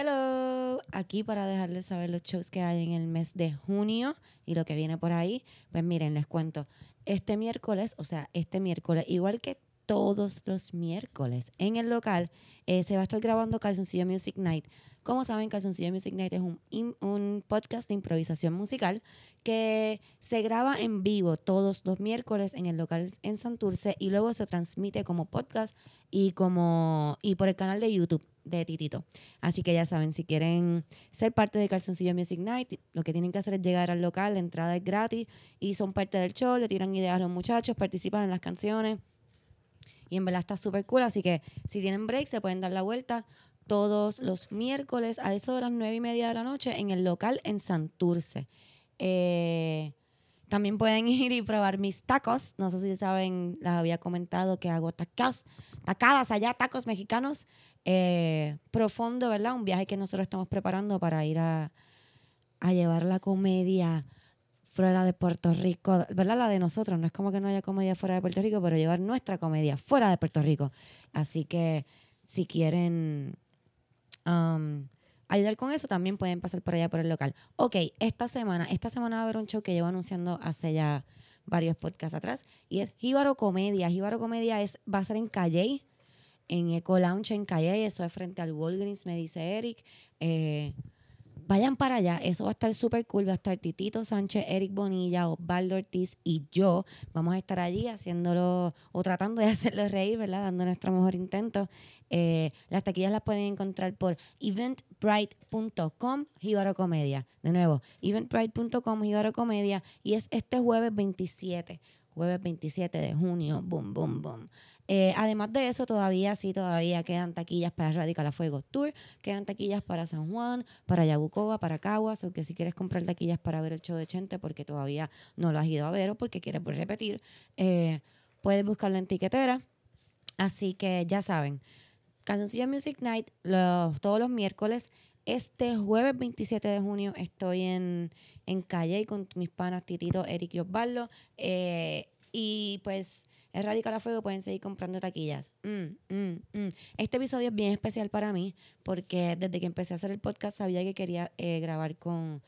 Hello, aquí para dejarles saber los shows que hay en el mes de junio y lo que viene por ahí. Pues miren, les cuento. Este miércoles, o sea, este miércoles, igual que todos los miércoles en el local, eh, se va a estar grabando Calzoncillo Music Night. Como saben, Calzoncillo Music Night es un, un podcast de improvisación musical que se graba en vivo todos los miércoles en el local en Santurce y luego se transmite como podcast y como y por el canal de YouTube de Titito. Así que ya saben, si quieren ser parte de Calzoncillo Music Night, lo que tienen que hacer es llegar al local, la entrada es gratis y son parte del show, le tiran ideas a los muchachos, participan en las canciones y en verdad está súper cool. Así que si tienen break, se pueden dar la vuelta todos los miércoles a eso de las nueve y media de la noche en el local en Santurce. Eh, también pueden ir y probar mis tacos. No sé si saben, les había comentado que hago tacos, tacadas allá, tacos mexicanos. Eh, profundo, ¿verdad? Un viaje que nosotros estamos preparando para ir a, a llevar la comedia fuera de Puerto Rico, ¿verdad? La de nosotros, no es como que no haya comedia fuera de Puerto Rico, pero llevar nuestra comedia fuera de Puerto Rico. Así que si quieren um, ayudar con eso, también pueden pasar por allá por el local. Ok, esta semana, esta semana va a haber un show que llevo anunciando hace ya varios podcasts atrás y es Jíbaro Comedia. Jíbaro Comedia es, va a ser en Calle, en Eco Lounge en Calle, eso es frente al Walgreens, me dice Eric. Eh, vayan para allá, eso va a estar súper cool. Va a estar Titito Sánchez, Eric Bonilla, Osvaldo Ortiz y yo. Vamos a estar allí haciéndolo o tratando de hacerlo reír, ¿verdad? Dando nuestro mejor intento. Eh, las taquillas las pueden encontrar por eventbrite.com, Jíbaro Comedia. De nuevo, eventbrite.com, Jíbaro Comedia. Y es este jueves 27 jueves 27 de junio, boom, boom, boom. Eh, además de eso, todavía sí, todavía quedan taquillas para Radical a Fuego Tour, quedan taquillas para San Juan, para Yabucoa, para Caguas, o que si quieres comprar taquillas para ver el show de Chente porque todavía no lo has ido a ver o porque quieres pues, repetir, eh, puedes buscarlo en tiquetera. Así que ya saben, Cancioncilla Music Night los, todos los miércoles. Este jueves 27 de junio estoy en, en Calle con mis panas Titito, Eric y Osvaldo. Eh, y pues es Radical a Fuego, pueden seguir comprando taquillas. Mm, mm, mm. Este episodio es bien especial para mí porque desde que empecé a hacer el podcast sabía que quería eh, grabar con,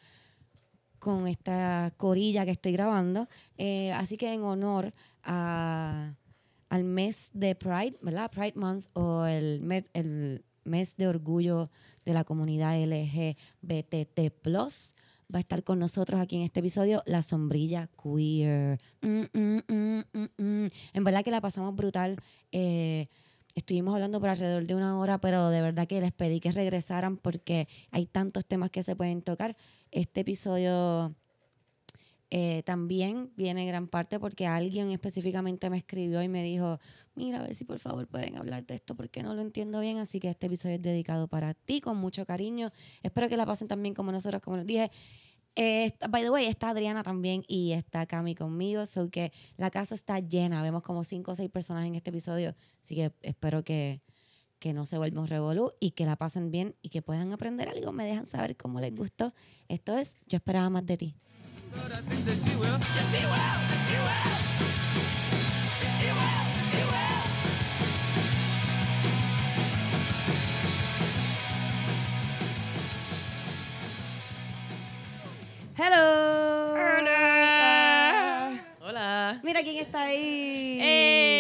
con esta corilla que estoy grabando. Eh, así que en honor a, al mes de Pride, ¿verdad? Pride Month o el, el mes de orgullo de la comunidad LGBTT+, va a estar con nosotros aquí en este episodio la sombrilla queer. Mm, mm, mm. En verdad que la pasamos brutal. Eh, estuvimos hablando por alrededor de una hora, pero de verdad que les pedí que regresaran porque hay tantos temas que se pueden tocar. Este episodio eh, también viene en gran parte porque alguien específicamente me escribió y me dijo, mira, a ver si por favor pueden hablar de esto porque no lo entiendo bien, así que este episodio es dedicado para ti con mucho cariño. Espero que la pasen también como nosotros, como les dije. By the way, está Adriana también y está Cami conmigo, so que la casa está llena, vemos como cinco o seis personas en este episodio, así que espero que, que no se vuelva un revolú y que la pasen bien y que puedan aprender algo, me dejan saber cómo les gustó. Esto es Yo esperaba más de ti. Hello. Hola. Hola. Mira quién está ahí. Hey.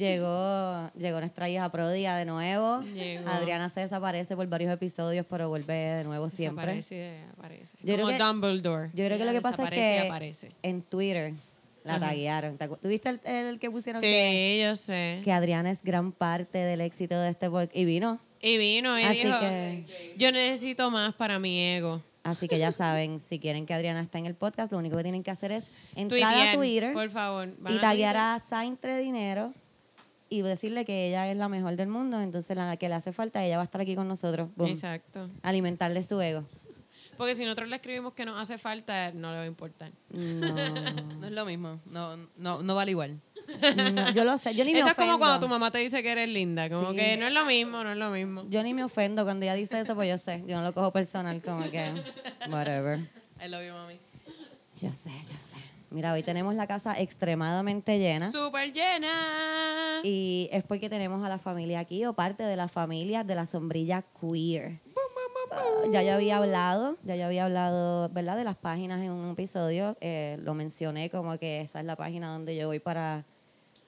Llegó, llegó nuestra hija Prodia de nuevo. Llegó. Adriana se desaparece por varios episodios, pero vuelve de nuevo siempre. Aparece, aparece. Yo creo Como que- Dumbledore. Yo creo que lo que pasa es desaparece que aparece. en Twitter la Ajá. taguearon. ¿Te acu- ¿Tuviste el, el que pusieron Sí, que, yo sé. que Adriana es gran parte del éxito de este podcast? Y vino. Y vino y Así dijo, que- yo necesito más para mi ego. Así que ya saben, si quieren que Adriana esté en el podcast, lo único que tienen que hacer es entrar a Twitter por favor. Y taguear a Saintre Dinero y decirle que ella es la mejor del mundo, entonces la que le hace falta, ella va a estar aquí con nosotros. Boom. Exacto. Alimentarle su ego. Porque si nosotros le escribimos que nos hace falta, no le va a importar. No, No es lo mismo. No, no, no vale igual. no, yo lo sé, yo ni me Eso es ofendo. como cuando tu mamá te dice que eres linda. Como Sí. que no es lo mismo, no es lo mismo. Yo ni me ofendo cuando ella dice eso, pues yo sé, yo no lo cojo personal, como que, whatever. I love you, mami. Yo sé, yo sé. Mira, hoy tenemos la casa extremadamente llena. Súper llena. Y es porque tenemos a la familia aquí o parte de la familia de la sombrilla queer. ya yo había hablado, ya yo había hablado, ¿verdad? De las páginas en un episodio. eh, lo mencioné como que esa es la página donde yo voy para,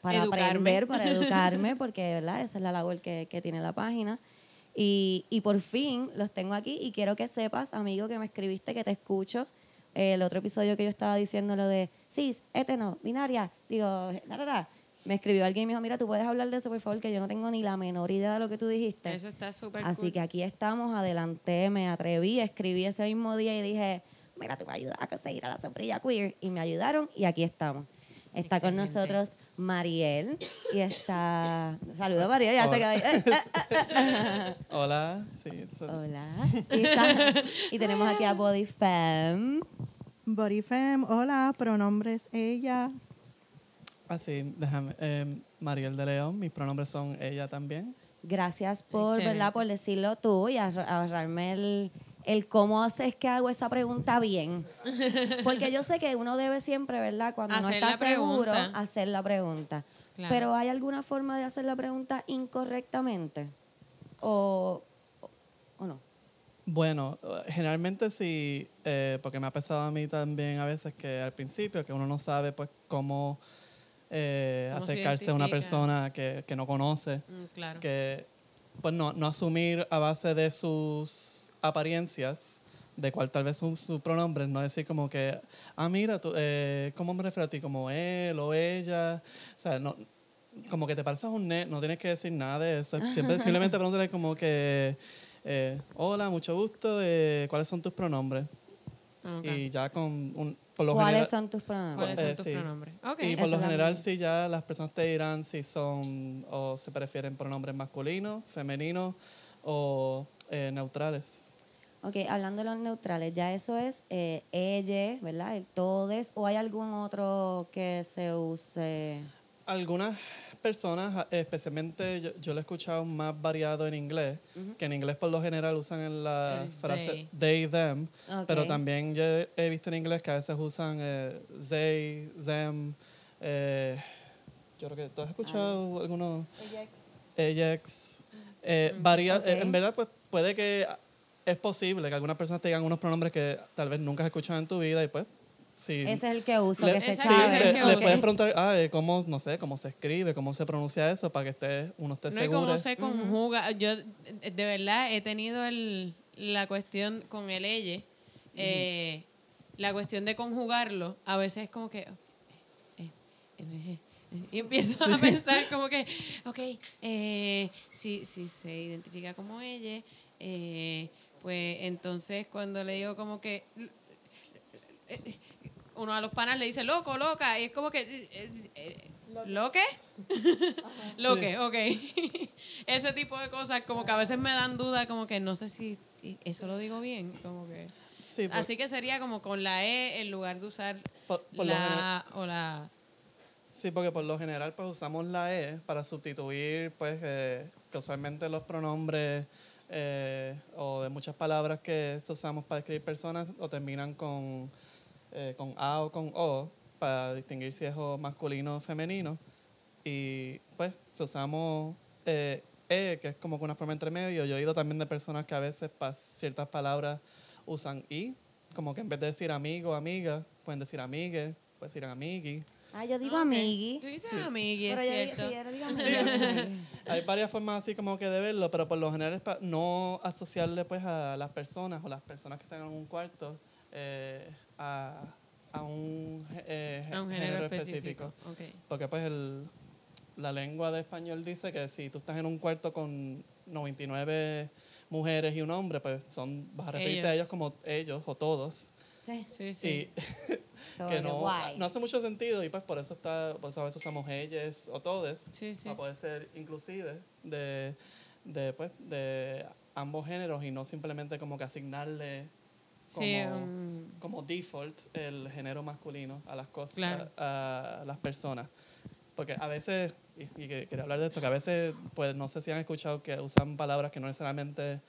para Educarme. aprender, para educarme, porque, ¿verdad? Esa es la labor que, que tiene la página. Y, y por fin los tengo aquí y quiero que sepas, amigo, que me escribiste, que te escucho. El otro episodio que yo estaba diciendo lo de cis, eteno, binaria, digo, la, la, la. me escribió alguien y me dijo, mira, tú puedes hablar de eso, por favor, que yo no tengo ni la menor idea de lo que tú dijiste. Eso está súper Así cool. que aquí estamos, adelanté, me atreví, escribí ese mismo día y dije, mira, tú me ayudas a conseguir a la sombrilla queer. Y me ayudaron y aquí estamos. Está con nosotros Mariel y está... Saluda Mariel, ya te quedó ahí. Eh, Hola, sí. Hola. Y, está- y tenemos aquí a Body Femme. Bodyfem, hola, pronombres ella. Ah, sí, déjame. eh, Mariel de León, mis pronombres son ella también. Gracias por, Excelente. ¿verdad? por decirlo tú y ahor- ahorrarme el, el cómo es que hago esa pregunta bien. Porque yo sé que uno debe siempre, ¿verdad? Cuando no está seguro, pregunta. hacer la pregunta. Claro. Pero ¿hay alguna forma de hacer la pregunta incorrectamente? ¿O, o- no? Bueno, generalmente sí, eh, porque me ha pasado a mí también a veces que al principio, que uno no sabe pues cómo, eh, Cómo acercarse a una persona que, que no conoce. Mm, claro. que pues no, no asumir a base de sus apariencias de cuál tal vez son sus pronombres, no decir como que, ah, mira, tú, eh, ¿cómo me refiero a ti? Como él o ella. O sea, no, como que te pareces un ne, no tienes que decir nada de eso. Siempre, simplemente pregúntale como que, eh, hola, mucho gusto, eh, ¿cuáles son tus pronombres? Y ya con un, por lo ¿Cuáles general- son tus pronombres? ¿Cuáles son eh, tus sí. pronombres? Y por lo general, sí, ya las personas te dirán si son o se prefieren pronombres masculinos, femeninos o eh, neutrales. Ok, hablando de los neutrales, ya eso es eh, ella, ¿verdad? El todes, ¿o hay algún otro que se use? Algunas personas, especialmente yo, yo lo he escuchado más variado en inglés, que en inglés por lo general usan en la El frase they, them, pero también yo he- visto en inglés que a veces usan eh, they, them. eh, yo creo que tú has escuchado algunos... Ajax. Eh, varía, eh, en verdad, pues puede que es posible que algunas personas tengan unos pronombres que tal vez nunca has escuchado en tu vida y pues sí. Ese es el que uso, le, que se sí, le, le puedes preguntar, ah, eh, cómo, no sé, cómo se escribe, cómo se pronuncia eso, para que esté, uno esté No es seguro. como se conjuga. Yo, de verdad, he tenido el, la cuestión con el elle. eh, la cuestión de conjugarlo, a veces es como que. eh, eh, eh, eh, y empiezo a pensar como que, ok, eh, si, si se identifica como ella, eh, pues entonces cuando le digo como que uno a los panas le dice loco, loca, y es como que ¿lo qué? Lo que, ok. Ese tipo de cosas como que a veces me dan duda, como que no sé si eso lo digo bien, como que. Sí, por- Así que sería como con la E en lugar de usar por- por lo general- la o la. Sí, porque por lo general pues usamos la E para sustituir pues eh, que usualmente los pronombres eh, o de muchas palabras que usamos para describir personas o terminan con, eh, con A o con O para distinguir si es o masculino o femenino. Y pues si usamos eh, E, que es como una forma entre medio. Yo he oído también de personas que a veces para ciertas palabras usan I, como que en vez de decir amigo, amiga, pueden decir amigue, pueden decir amigui. Ah, yo digo Ok. amigui. Tú dices amigui, es Pero yo digo, cierto. sí, yo digo amigui. hay varias formas así como que de verlo, pero por lo general es para no asociarle pues a las personas o las personas que están en un cuarto eh, a, a un, eh, A un género específico. Porque pues el, la lengua de español dice que si tú estás en un cuarto con 99 mujeres y un hombre, pues son vas a referirte a Ellos. ellos como ellos o todos. Sí, Sí, sí. Y como que no, guay. no hace mucho sentido y pues por eso está, pues a veces usamos ellas o todes Sí, sí. para poder ser inclusive de, de, pues, de ambos géneros y no simplemente como que asignarle como, Sí, um, como default el género masculino a las cosas, Claro. a, a las personas. Porque a veces, y, y que- quería hablar de esto, que a veces, pues no sé si han escuchado que usan palabras que no necesariamente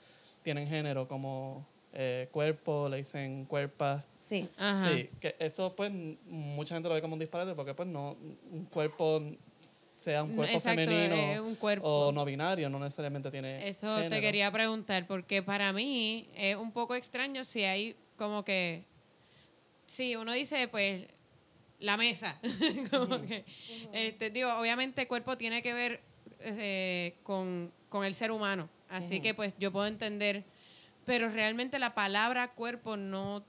tienen género, como eh, cuerpo, le dicen cuerpa. Sí. Ajá. Sí, que eso pues mucha gente lo ve como un disparate porque pues no, un cuerpo sea un cuerpo exacto, femenino es un cuerpo. o no binario, no necesariamente tiene Eso te quería preguntar, porque para mí es un poco extraño si hay como que. Sí, uno dice, pues, la mesa. como que. este, digo, obviamente el cuerpo tiene que ver eh, con, con el ser humano. Así que, pues, yo puedo entender. Pero realmente la palabra cuerpo no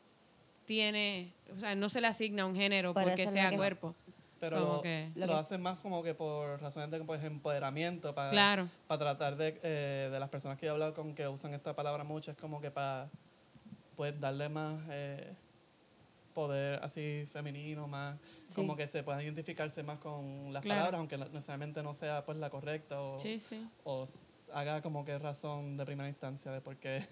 tiene. O sea, no se le asigna un género Por porque sea que- cuerpo. Pero como lo, que- lo Lo que- hacen más como que por razones de pues, empoderamiento, para, Claro. para tratar de, eh, de las personas que yo he hablado con que usan esta palabra mucho, es como que para pues, darle más eh, poder así femenino, más Sí. como que se puedan identificarse más con las Claro. palabras, aunque necesariamente no sea pues la correcta o, Sí, sí. o haga como que razón de primera instancia de por qué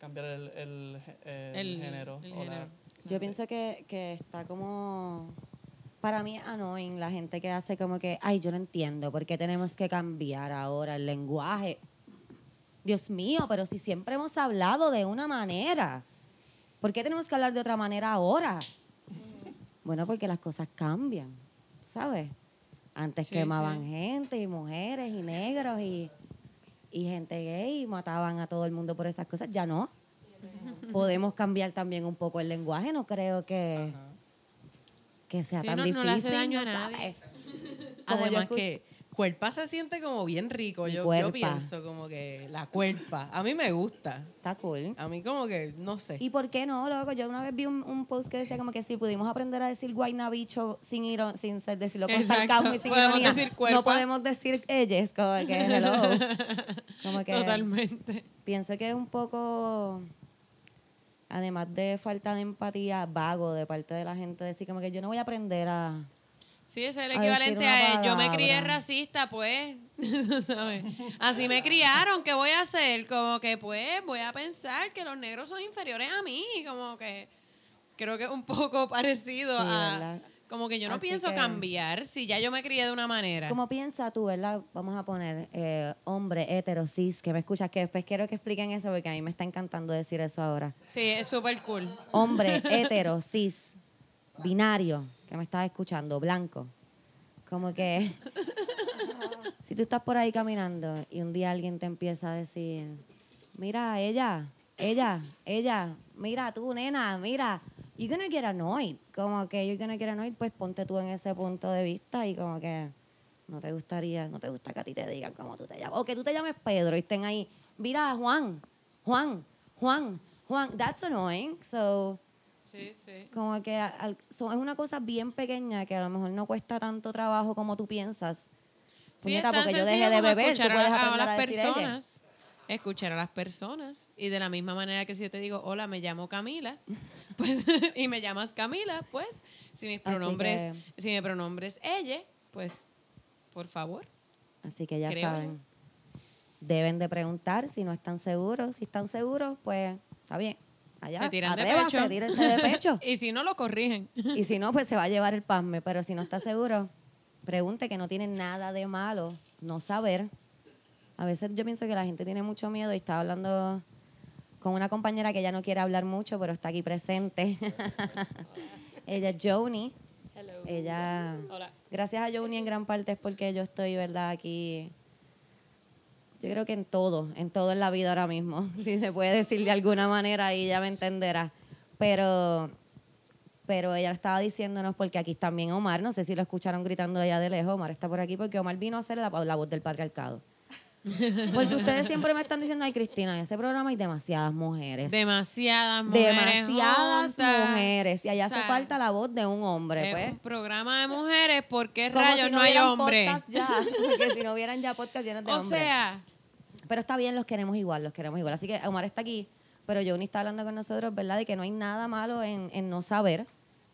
cambiar el, el, el El- género. el o la- género. Yo pienso que, que está como... Para mí es annoying la gente que hace como que, ay, yo no entiendo, ¿por qué tenemos que cambiar ahora el lenguaje? Dios mío, pero si siempre hemos hablado de una manera, ¿por qué tenemos que hablar de otra manera ahora? Bueno, porque las cosas cambian, ¿sabes? Antes Sí, quemaban sí. gente y mujeres y negros y, y gente gay y mataban a todo el mundo por esas cosas. Ya no. Podemos cambiar también un poco el lenguaje, no creo que, Ajá. que sea Sí, tan no- difícil. no le hace daño a ¿no nadie. Además escucho- que cuerpa se siente como bien rico. Yo, pienso como que la cuerpa. A mí me gusta. Está cool. A mí como que, no sé. ¿Y por qué no, loco? Yo una vez vi un, un post que decía como que si pudimos aprender a decir guaynabicho sin iro- sin ser- decirlo con sarcasmo y sin Podemos ironía, decir cuerpa. no podemos decir ellos, como que hello. Como que Totalmente. pienso que es un poco, además de falta de empatía, vago de parte de la gente, decir como que yo no voy a aprender a... Sí, ese es el a equivalente decir una a, yo me crié racista, pues, ¿sabes? Así me criaron, ¿qué voy a hacer? Como que, pues, voy a pensar que los negros son inferiores a mí, como que creo que es un poco parecido Sí, a... ¿verdad? Como que yo no Así pienso que- cambiar si ya yo me crié de una manera. ¿Cómo piensas tú, verdad? Vamos a poner eh, hombre, hetero, cis, que me escuchas, que después quiero que expliquen eso porque a mí me está encantando decir eso ahora. Sí, es súper cool. Hombre, hetero, cis, binario, que me estás escuchando, blanco. Como que si tú estás por ahí caminando y un día alguien te empieza a decir, mira, ella, ella, ella, mira tú, nena, mira, you're gonna get annoyed. Como que you're gonna get annoyed, pues ponte tú en ese punto de vista y como que no te gustaría, no te gusta que a ti te digan cómo tú te llamas. O que tú te llames Pedro y estén ahí, mira, Juan, Juan, Juan, Juan, that's annoying. So, Sí, sí. como que al- son- es una cosa bien pequeña que a lo mejor no cuesta tanto trabajo como tú piensas. Sí, Puñeta, es tan porque yo dejé de beber, tú a, puedes a a, las ella. personas. Escuchar a las personas. Y de la misma manera que si yo te digo, hola, me llamo Camila, pues, y me llamas Camila, pues, si mis pronombres, si mi pronombre es ella, pues, por favor. Así que ya yo. saben. Deben de preguntar si no están seguros. Si están seguros, pues está bien. Allá, Se tiran de atrévase, pecho. tírense de pecho. Y si no, lo corrigen. Y si no, pues se va a llevar el pasme. Pero si no está seguro, pregunte que no tiene nada de malo no saber. A veces yo pienso que la gente tiene mucho miedo y estaba hablando con una compañera que ya no quiere hablar mucho, pero está aquí presente. Ella es Joni. Ella, Hola. gracias a Joni en gran parte es porque yo estoy, ¿verdad? Aquí, yo creo que en todo, en todo en la vida ahora mismo, si se puede decir de alguna manera y ella me entenderá. Pero, pero ella estaba diciéndonos, porque aquí también Omar, no sé si lo escucharon gritando allá de lejos, Omar está por aquí porque Omar vino a hacer la, la voz del patriarcado. Porque ustedes siempre me están diciendo, ay Cristina, en ese programa hay demasiadas mujeres. Demasiadas mujeres. demasiadas juntas. mujeres. Y allá O sea, hace falta la voz de un hombre, Es pues. un programa de mujeres, ¿por qué Como rayos si no, hay hubieran hombre? podcast ya, porque si no hubieran ya podcast llenos de O hombres. sea, Pero está bien, los queremos igual, los queremos igual. Así que Omar está aquí, pero Johnny está hablando con nosotros, ¿verdad? De que no hay nada malo en, en no saber.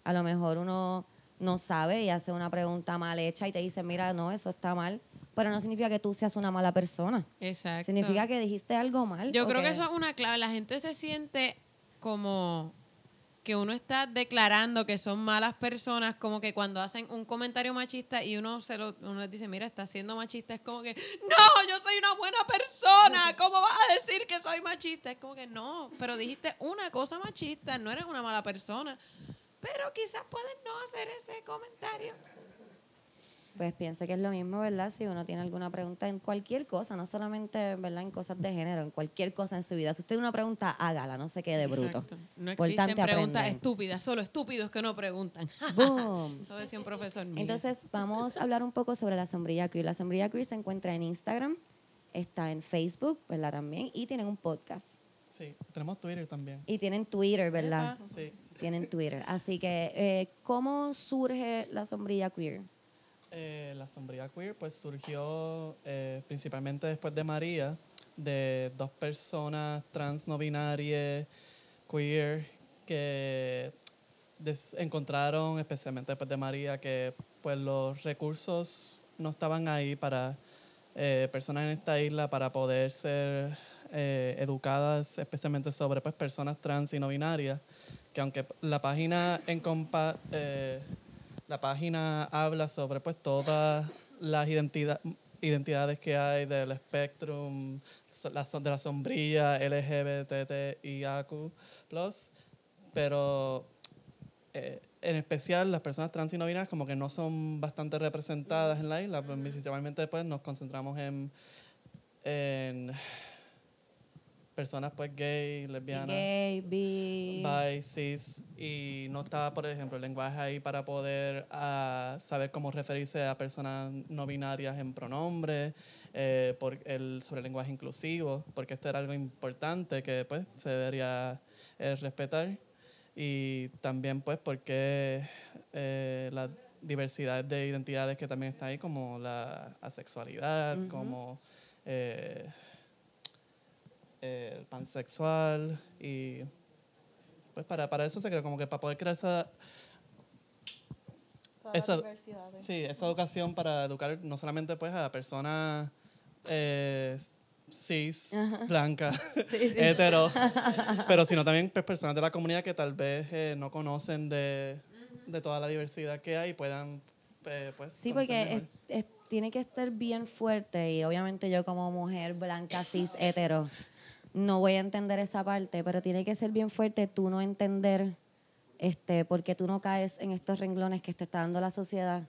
A lo mejor uno no sabe y hace una pregunta mal hecha y te dice, mira, no, eso está mal. Pero no significa que tú seas una mala persona. exacto. Significa que dijiste algo mal. Yo creo que eso es una clave. La gente se siente como que uno está declarando que son malas personas, como que cuando hacen un comentario machista y uno se lo, uno les dice, mira, está siendo machista, es como que, no, yo soy una buena persona, ¿cómo vas a decir que soy machista? Es como que no, pero dijiste una cosa machista, no eres una mala persona, pero quizás puedes no hacer ese comentario. Pues pienso que es lo mismo, ¿verdad? Si uno tiene alguna pregunta en cualquier cosa, no solamente, ¿verdad? En cosas de género, en cualquier cosa en su vida. Si usted tiene una pregunta, hágala, no se quede bruto. Exacto. No existen preguntas aprender. estúpidas, solo estúpidos que no preguntan. Boom. Eso decía un profesor mío. Entonces, vamos a hablar un poco sobre la sombrilla queer. La sombrilla queer se encuentra en Instagram, está en Facebook, ¿verdad? También, y tienen un podcast. Sí, tenemos Twitter también. Y tienen Twitter, ¿verdad? Sí. Tienen Twitter. Así que, eh, ¿cómo surge la sombrilla queer? Eh, la sombría queer pues surgió eh, principalmente después de María, de dos personas trans no binarias, queer, que encontraron, especialmente después de María, que pues los recursos no estaban ahí para eh, personas en esta isla para poder ser educadas, especialmente sobre pues, personas trans y no binarias, que aunque la página en compa la página habla sobre pues todas las identidad- identidades que hay del so- de la sombrilla, LGBTIAQ+, pero eh, en especial las personas trans y no binarias como que no son bastante representadas en la isla, pues, principalmente después nos concentramos en, en personas pues gay, Sí, lesbianas gay, bi. by cis y no estaba, por ejemplo, el lenguaje ahí para poder ah, saber cómo referirse a personas no binarias en pronombres, eh, por el, sobre el lenguaje inclusivo, porque esto era algo importante que pues se debería eh, respetar y también pues porque eh, la diversidad de identidades que también está ahí, como la asexualidad, Ujú. como... eh, el pansexual y pues para, para eso se creó como que para poder crear esa, esa, sí, esa educación para educar no solamente pues a personas eh, cis, blancas, hetero, pero sino también pues, personas de la comunidad que tal vez eh, no conocen de, de toda la diversidad que hay y puedan eh, pues Sí, porque mejor. es- es- tiene que estar bien fuerte y obviamente yo como mujer blanca, cis, hetero, no voy a entender esa parte, pero tiene que ser bien fuerte tú no entender este, porque tú no caes en estos renglones que te está dando la sociedad.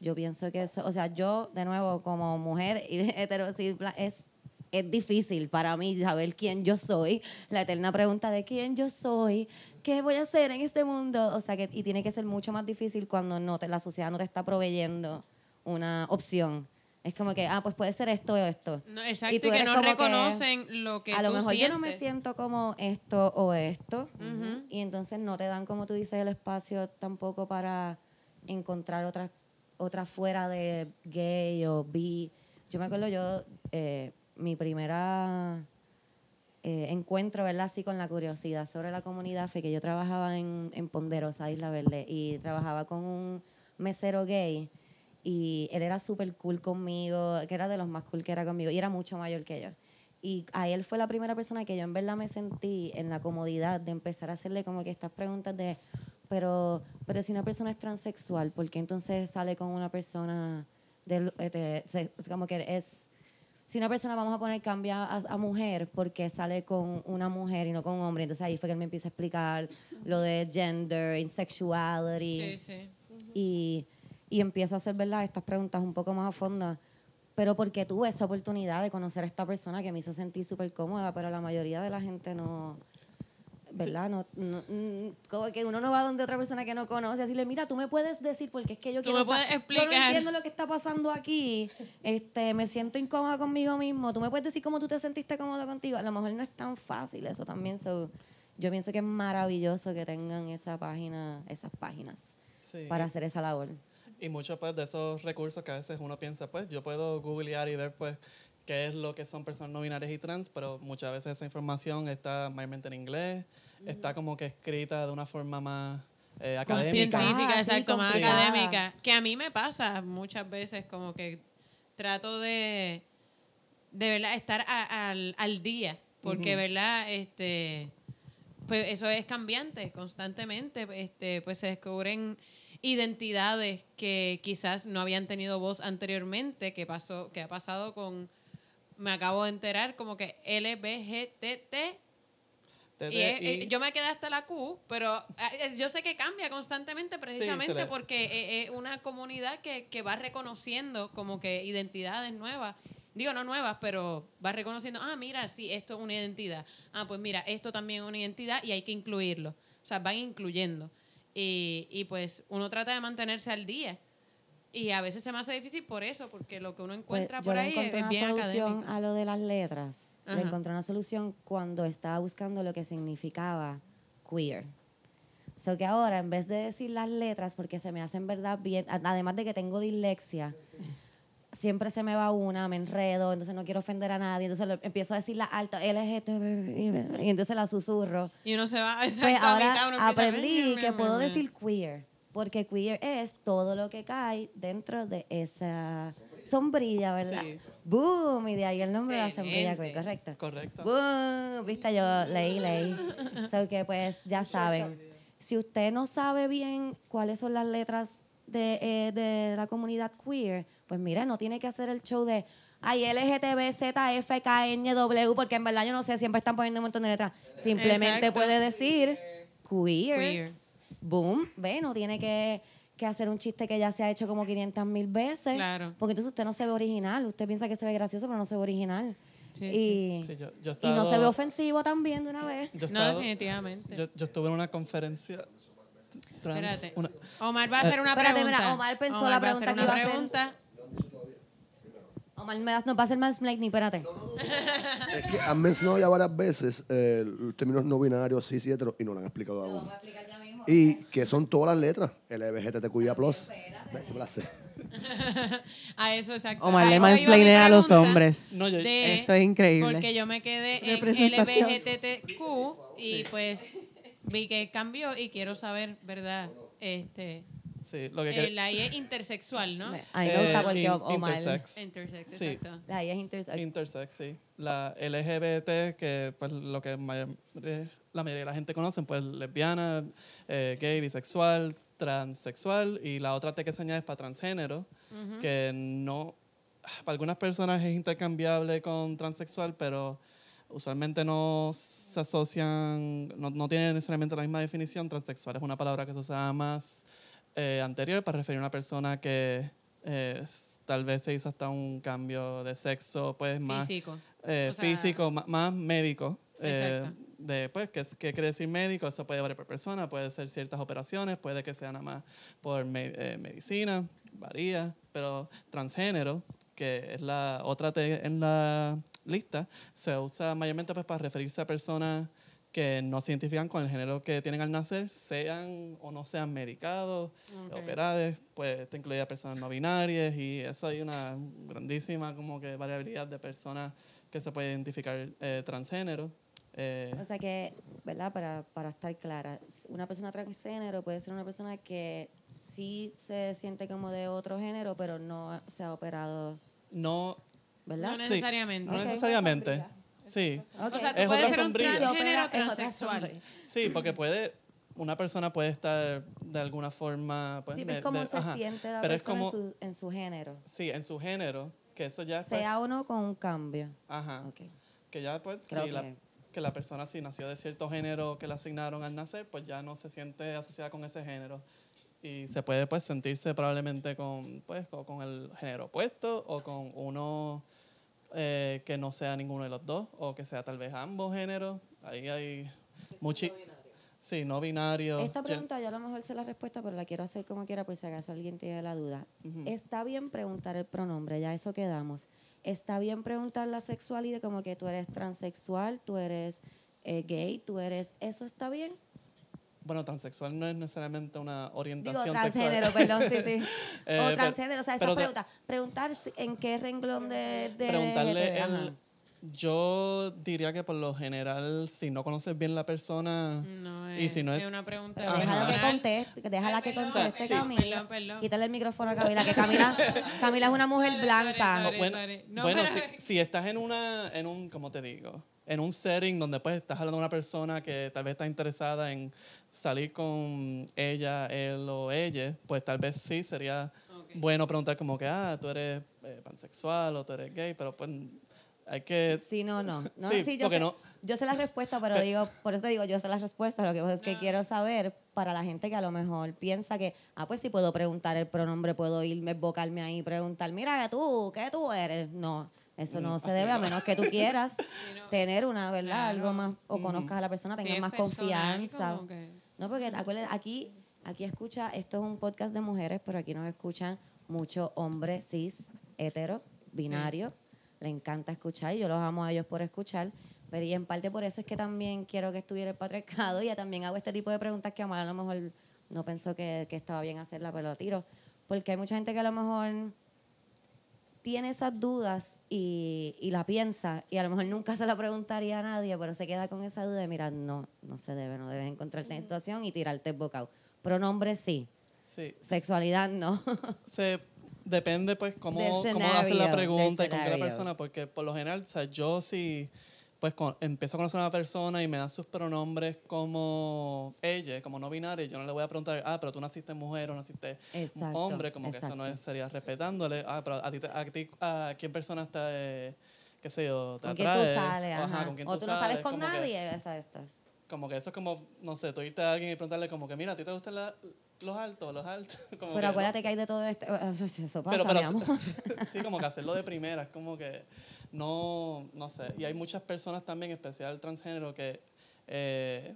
Yo pienso que eso, o sea, yo de nuevo como mujer y hetero, cis, es, es difícil para mí saber quién yo soy, la eterna pregunta de quién yo soy, qué voy a hacer en este mundo, o sea, que y tiene que ser mucho más difícil cuando no te, la sociedad no te está proveyendo una opción. Es como que, ah, pues puede ser esto o esto. No, exacto, y, tú que eres no como que- reconocen lo que a lo tú mejor yo no me siento como esto o esto y entonces no te dan como tú dices el espacio tampoco para encontrar otras otras fuera de gay o bi yo me acuerdo yo eh, mi primera eh, encuentro verdad así con la curiosidad sobre la comunidad fue que yo trabajaba en, en Ponderosa Isla Verde y trabajaba con un mesero gay y él era súper cool conmigo, que era de los más cool que era conmigo, y era mucho mayor que yo. Y a él fue la primera persona que yo en verdad me sentí en la comodidad de empezar a hacerle como que estas preguntas de, pero, pero si una persona es transexual, ¿por qué entonces sale con una persona de, de- se- como que es si una persona, vamos a poner, cambia a, a mujer porque sale con una mujer y no con un hombre, entonces ahí fue que él me empieza a explicar lo de gender, insexuality Sí, sí. y, y empiezo a hacer ¿verdad? estas preguntas un poco más a fondo. Pero porque tuve esa oportunidad de conocer a esta persona que me hizo sentir súper cómoda, pero la mayoría de la gente no, ¿verdad? No, no- mm, como que uno no va donde otra persona que no conoce a decirle, mira, tú me puedes decir porque es que yo Tú quiero me puedes sa- Yo no explicar". entiendo lo que está pasando aquí. Este, me siento incómoda conmigo mismo. Tú me puedes decir cómo tú te sentiste cómodo contigo. A lo mejor no es tan fácil eso también. so, yo pienso que es maravilloso que tengan esa página, esas páginas Sí. para hacer esa labor. Y muchos pues, de esos recursos que a veces uno piensa, pues yo puedo googlear y ver pues qué es lo que son personas no binarias y trans, pero muchas veces esa información está mayormente en inglés, está como que escrita de una forma más eh, Más académica. científica, Ah, sí, exacto, más complicada. académica. Que a mí me pasa muchas veces como que trato de, de verdad, estar a- al, al día. Porque, Ujú. ¿verdad? Este, pues eso es cambiante constantemente. Este, pues se descubren identidades que quizás no habían tenido voz anteriormente, que pasó, que ha pasado con, me acabo de enterar, como que LBGTT TT, Y es- I. eh, yo me quedé hasta la Q, pero eh, yo sé que cambia constantemente precisamente porque eh, es una comunidad que, que va reconociendo como que identidades nuevas. Digo, no nuevas, pero va reconociendo, ah, mira, sí, esto es una identidad. Ah, pues mira, esto también es una identidad y hay que incluirlo. O sea, van incluyendo. Y, y pues uno trata de mantenerse al día. Y a veces se me hace difícil por eso, porque lo que uno Pues, encuentra yo por ahí es, una bien solución académico. a lo de las letras. Ajá. Le encontré una solución cuando estaba buscando lo que significaba queer. So que ahora, en vez de decir las letras, porque se me hacen verdad bien, además de que tengo dislexia, siempre se me va una, me enredo, entonces no quiero ofender a nadie, entonces lo- empiezo a decir la alta, LGTB, y entonces la susurro. Y uno se va, exacto, Pues a ahora mitad a- aprendí que puedo decir queer, porque queer es todo lo que cae dentro de esa sombrilla, ¿verdad? Sí. Boom, y de ahí el nombre de la sombrilla queer, correcto. Correcto. Boom, viste, yo leí, leí. So que pues ya saben, si usted no sabe bien cuáles son las letras de, eh, de la comunidad queer, pues mira, no tiene que hacer el show de ay, LGTB, Z, F, K, N, W, porque en verdad yo no sé, siempre están poniendo un montón de letras. Simplemente Exacto. puede decir queer. Queer. Boom, ve, no tiene que, que hacer un chiste que ya se ha hecho como 500 mil veces. Claro. Porque entonces usted no se ve original. Usted piensa que se ve gracioso, pero no se ve original. Sí, y, Sí, yo- yo he y no se ve ofensivo también de una vez. Yo, No, definitivamente. yo, yo estuve en una conferencia trans. Espérate. una- Omar va a hacer una Espérate, pregunta. mira, Omar pensó Omar la va a hacer pregunta que una iba a hacer. Omar me das- nos va a hacer más ni espérate. Es que han mencionado ya varias veces eh, los términos no binarios, cis y hetero, y no lo han explicado aún. Y que son todas las letras, LGBTQIA+. Ve, yo me las sé. A eso, exacto. Omar A le eso iba mi mansplainea a los pregunta hombres. No, yo- de- Esto es increíble. Porque yo me quedé en Representación. LBGTQ y pues vi que cambió y quiero saber, ¿verdad? Este, sí, lo que eh, la I es intersexual, ¿no? A mí me gusta Eh, porque in- Omar. intersex. Intersex, Sí. exacto. La I es intersex. Intersex, sí. La LGBT, que pues lo que mayor- eh, la mayoría de la gente conocen, pues lesbiana, eh, gay, bisexual, transexual, y la otra T que se añade es para transgénero, que no, para algunas personas es intercambiable con transexual, pero usualmente no se asocian, no, no tienen necesariamente la misma definición. Transexual es una palabra que se usa más eh, anterior para referir a una persona que eh, tal vez se hizo hasta un cambio de sexo, pues más Físico. eh, O sea- físico, más médico. eh, de, pues, ¿qué, ¿Qué quiere decir médico? Eso puede variar por persona, puede ser ciertas operaciones, puede que sea nada más por me- eh, medicina, varía, pero transgénero, que es la otra en la lista, se usa mayormente pues, para referirse a personas que no se identifican con el género que tienen al nacer, sean o no sean medicados, Ok. operadas, pues está incluida personas no binarias y eso hay una grandísima como que variabilidad de personas que se puede identificar eh, transgénero. Eh, O sea que, ¿verdad? Para, para estar clara, una persona transgénero puede ser una persona que sí se siente como de otro género, pero no se ha operado, no, ¿verdad? No sí, necesariamente. no Ok. necesariamente. Sí, Ok. O sea, tú Es puedes otra ser un sombrilla. Se transgénero transexual. sí, porque puede, una persona puede estar de alguna forma, pues, sí, de- es como de- se ajá. siente la pero es persona como, en, su, en su género. sí, en su género, que eso ya, pues, Sea o no con un cambio. ajá, Ok. que ya pues, Creo sí, la- que- que la persona si nació de cierto género que le asignaron al nacer, pues ya no se siente asociada con ese género. Y se puede pues sentirse probablemente con, pues, con el género opuesto o con uno eh, que no sea ninguno de los dos o que sea tal vez ambos géneros. Ahí hay mucho... Sí, no binario. Esta pregunta yo a lo mejor sé la respuesta, pero la quiero hacer como quiera por si acaso alguien tiene la duda. Está bien preguntar el pronombre, ya eso quedamos. Está bien preguntar la sexualidad, como que tú eres transexual, tú eres eh, gay, tú eres... ¿Eso está bien? Bueno, transexual no es necesariamente una Digo, orientación transgénero, sexual. perdón, sí, sí. Eh, o pero- transgénero, o sea, esa pero de- pregunta. Preguntar en qué renglón de... de preguntarle LGTB, el- ajá. yo diría que por lo general si no conoces bien la persona No y es, si no es, una pregunta. Déjala que conteste, déjala que conteste sí. Camila. Perdón, perdón. Quítale el micrófono a Camila, que Camila, Camila es una mujer Sorry, blanca. sorry, bueno, sorry. No, bueno, pero- si, si estás en una en un como te digo en un setting donde pues estás hablando de una persona que tal vez está interesada en salir con ella él o ella pues tal vez sí sería Ok. bueno preguntar como que ah tú eres eh, pansexual o tú eres gay pero pues hay que... Sí, no, no. no Sí, sí, yo, porque sé, no- yo sé la respuesta, pero Pe- digo, por eso te digo, yo sé la respuesta. Lo que pasa es que quiero saber para la gente que a lo mejor piensa que, ah, pues sí puedo preguntar el pronombre, puedo irme, vocarme ahí preguntar, mira, ¿qué tú? ¿Qué tú eres? No, eso no se debe, a no. menos que tú quieras tener una, ¿verdad? Algo más, o conozcas a la persona, tengas más confianza. No, porque acuérdate, aquí, aquí escucha, esto es un podcast de mujeres, pero aquí nos escuchan muchos hombres cis, hetero, binarios. Le encanta escuchar y yo los amo a ellos por escuchar. Pero y en parte por eso es que también quiero que estuviera el patriarcado y también hago este tipo de preguntas que Amar a lo mejor no pensó que, que estaba bien hacerla, pero lo tiro. Porque hay mucha gente que a lo mejor tiene esas dudas y, y la piensa y a lo mejor nunca se la preguntaría a nadie, pero se queda con esa duda de, mira, no, no se debe, no debes encontrarte en situación y tirarte el bocado. Pronombre sí, Sí, sexualidad no. se depende pues cómo, cómo hace la pregunta y con qué la persona, porque por lo general, o sea, yo si pues con- empiezo a conocer a una persona y me da sus pronombres como ella, como no binaria, yo no le voy a preguntar, ah, pero tú naciste mujer o naciste Exacto, hombre, como que eso no exacto. es- sería respetándole, ah, pero a ti, a ti, a quién persona está, eh, qué sé yo, te ¿Con quién atrae, tú sales? o, Ajá. con quién o tú tú no sales sales, con que- nadie, esa esta. como que eso es como, no sé, tú irte a alguien y preguntarle como que, mira, ¿a ti te gustan la- los altos, los altos? Como que, Pero no acuérdate sé. que hay de todo esto. Eso pasa, Pero, pero mi amor. sí, como que hacerlo de primera, es como que no, no sé. Y hay muchas personas también, en especial transgénero, que eh,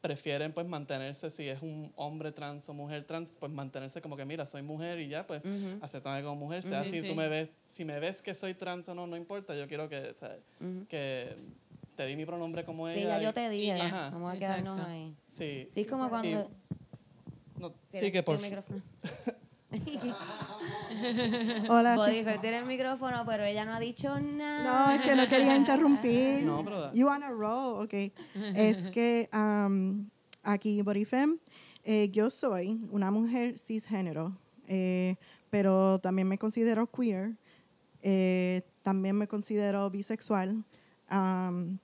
prefieren pues mantenerse, si es un hombre trans o mujer trans, pues mantenerse como que, mira, soy mujer y ya, pues Ujú. acéptame como mujer. Sea si sí. tú me ves, si me ves que soy trans o no, no importa, yo quiero que, o sea, Ujú. que te di mi pronombre como Sí, ella. ya yo te dije. Ajá. Vamos a quedarnos ahí. Sí. Sí, es como cuando. no, sí, que por... Hola. sí. Bodyfair tiene el micrófono, pero ella no ha dicho nada. No, es que no quería interrumpir. No, pero. You wanna roll, ok. Es que um, aquí, Bodyfem, eh, yo soy una mujer cisgénero, eh, pero también me considero queer, eh, también me considero bisexual, um,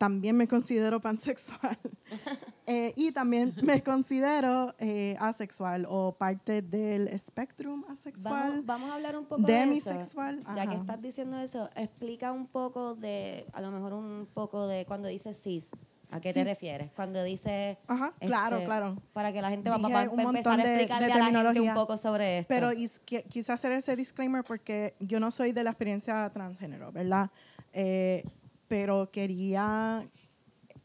también me considero pansexual eh, y también me considero eh, asexual o parte del espectrum asexual. Vamos, vamos a hablar un poco de eso. Demisexual, Ya que estás diciendo eso, explica un poco de, a lo mejor un poco de cuando dices cis. ¿A qué te refieres? Cuando dices... Ajá, claro, este, claro. Para que la gente va Dije para, un empezar a de- de explicarle a la gente un poco sobre esto. Pero quise hacer ese disclaimer porque yo no soy de la experiencia transgénero, ¿verdad? Eh, pero quería,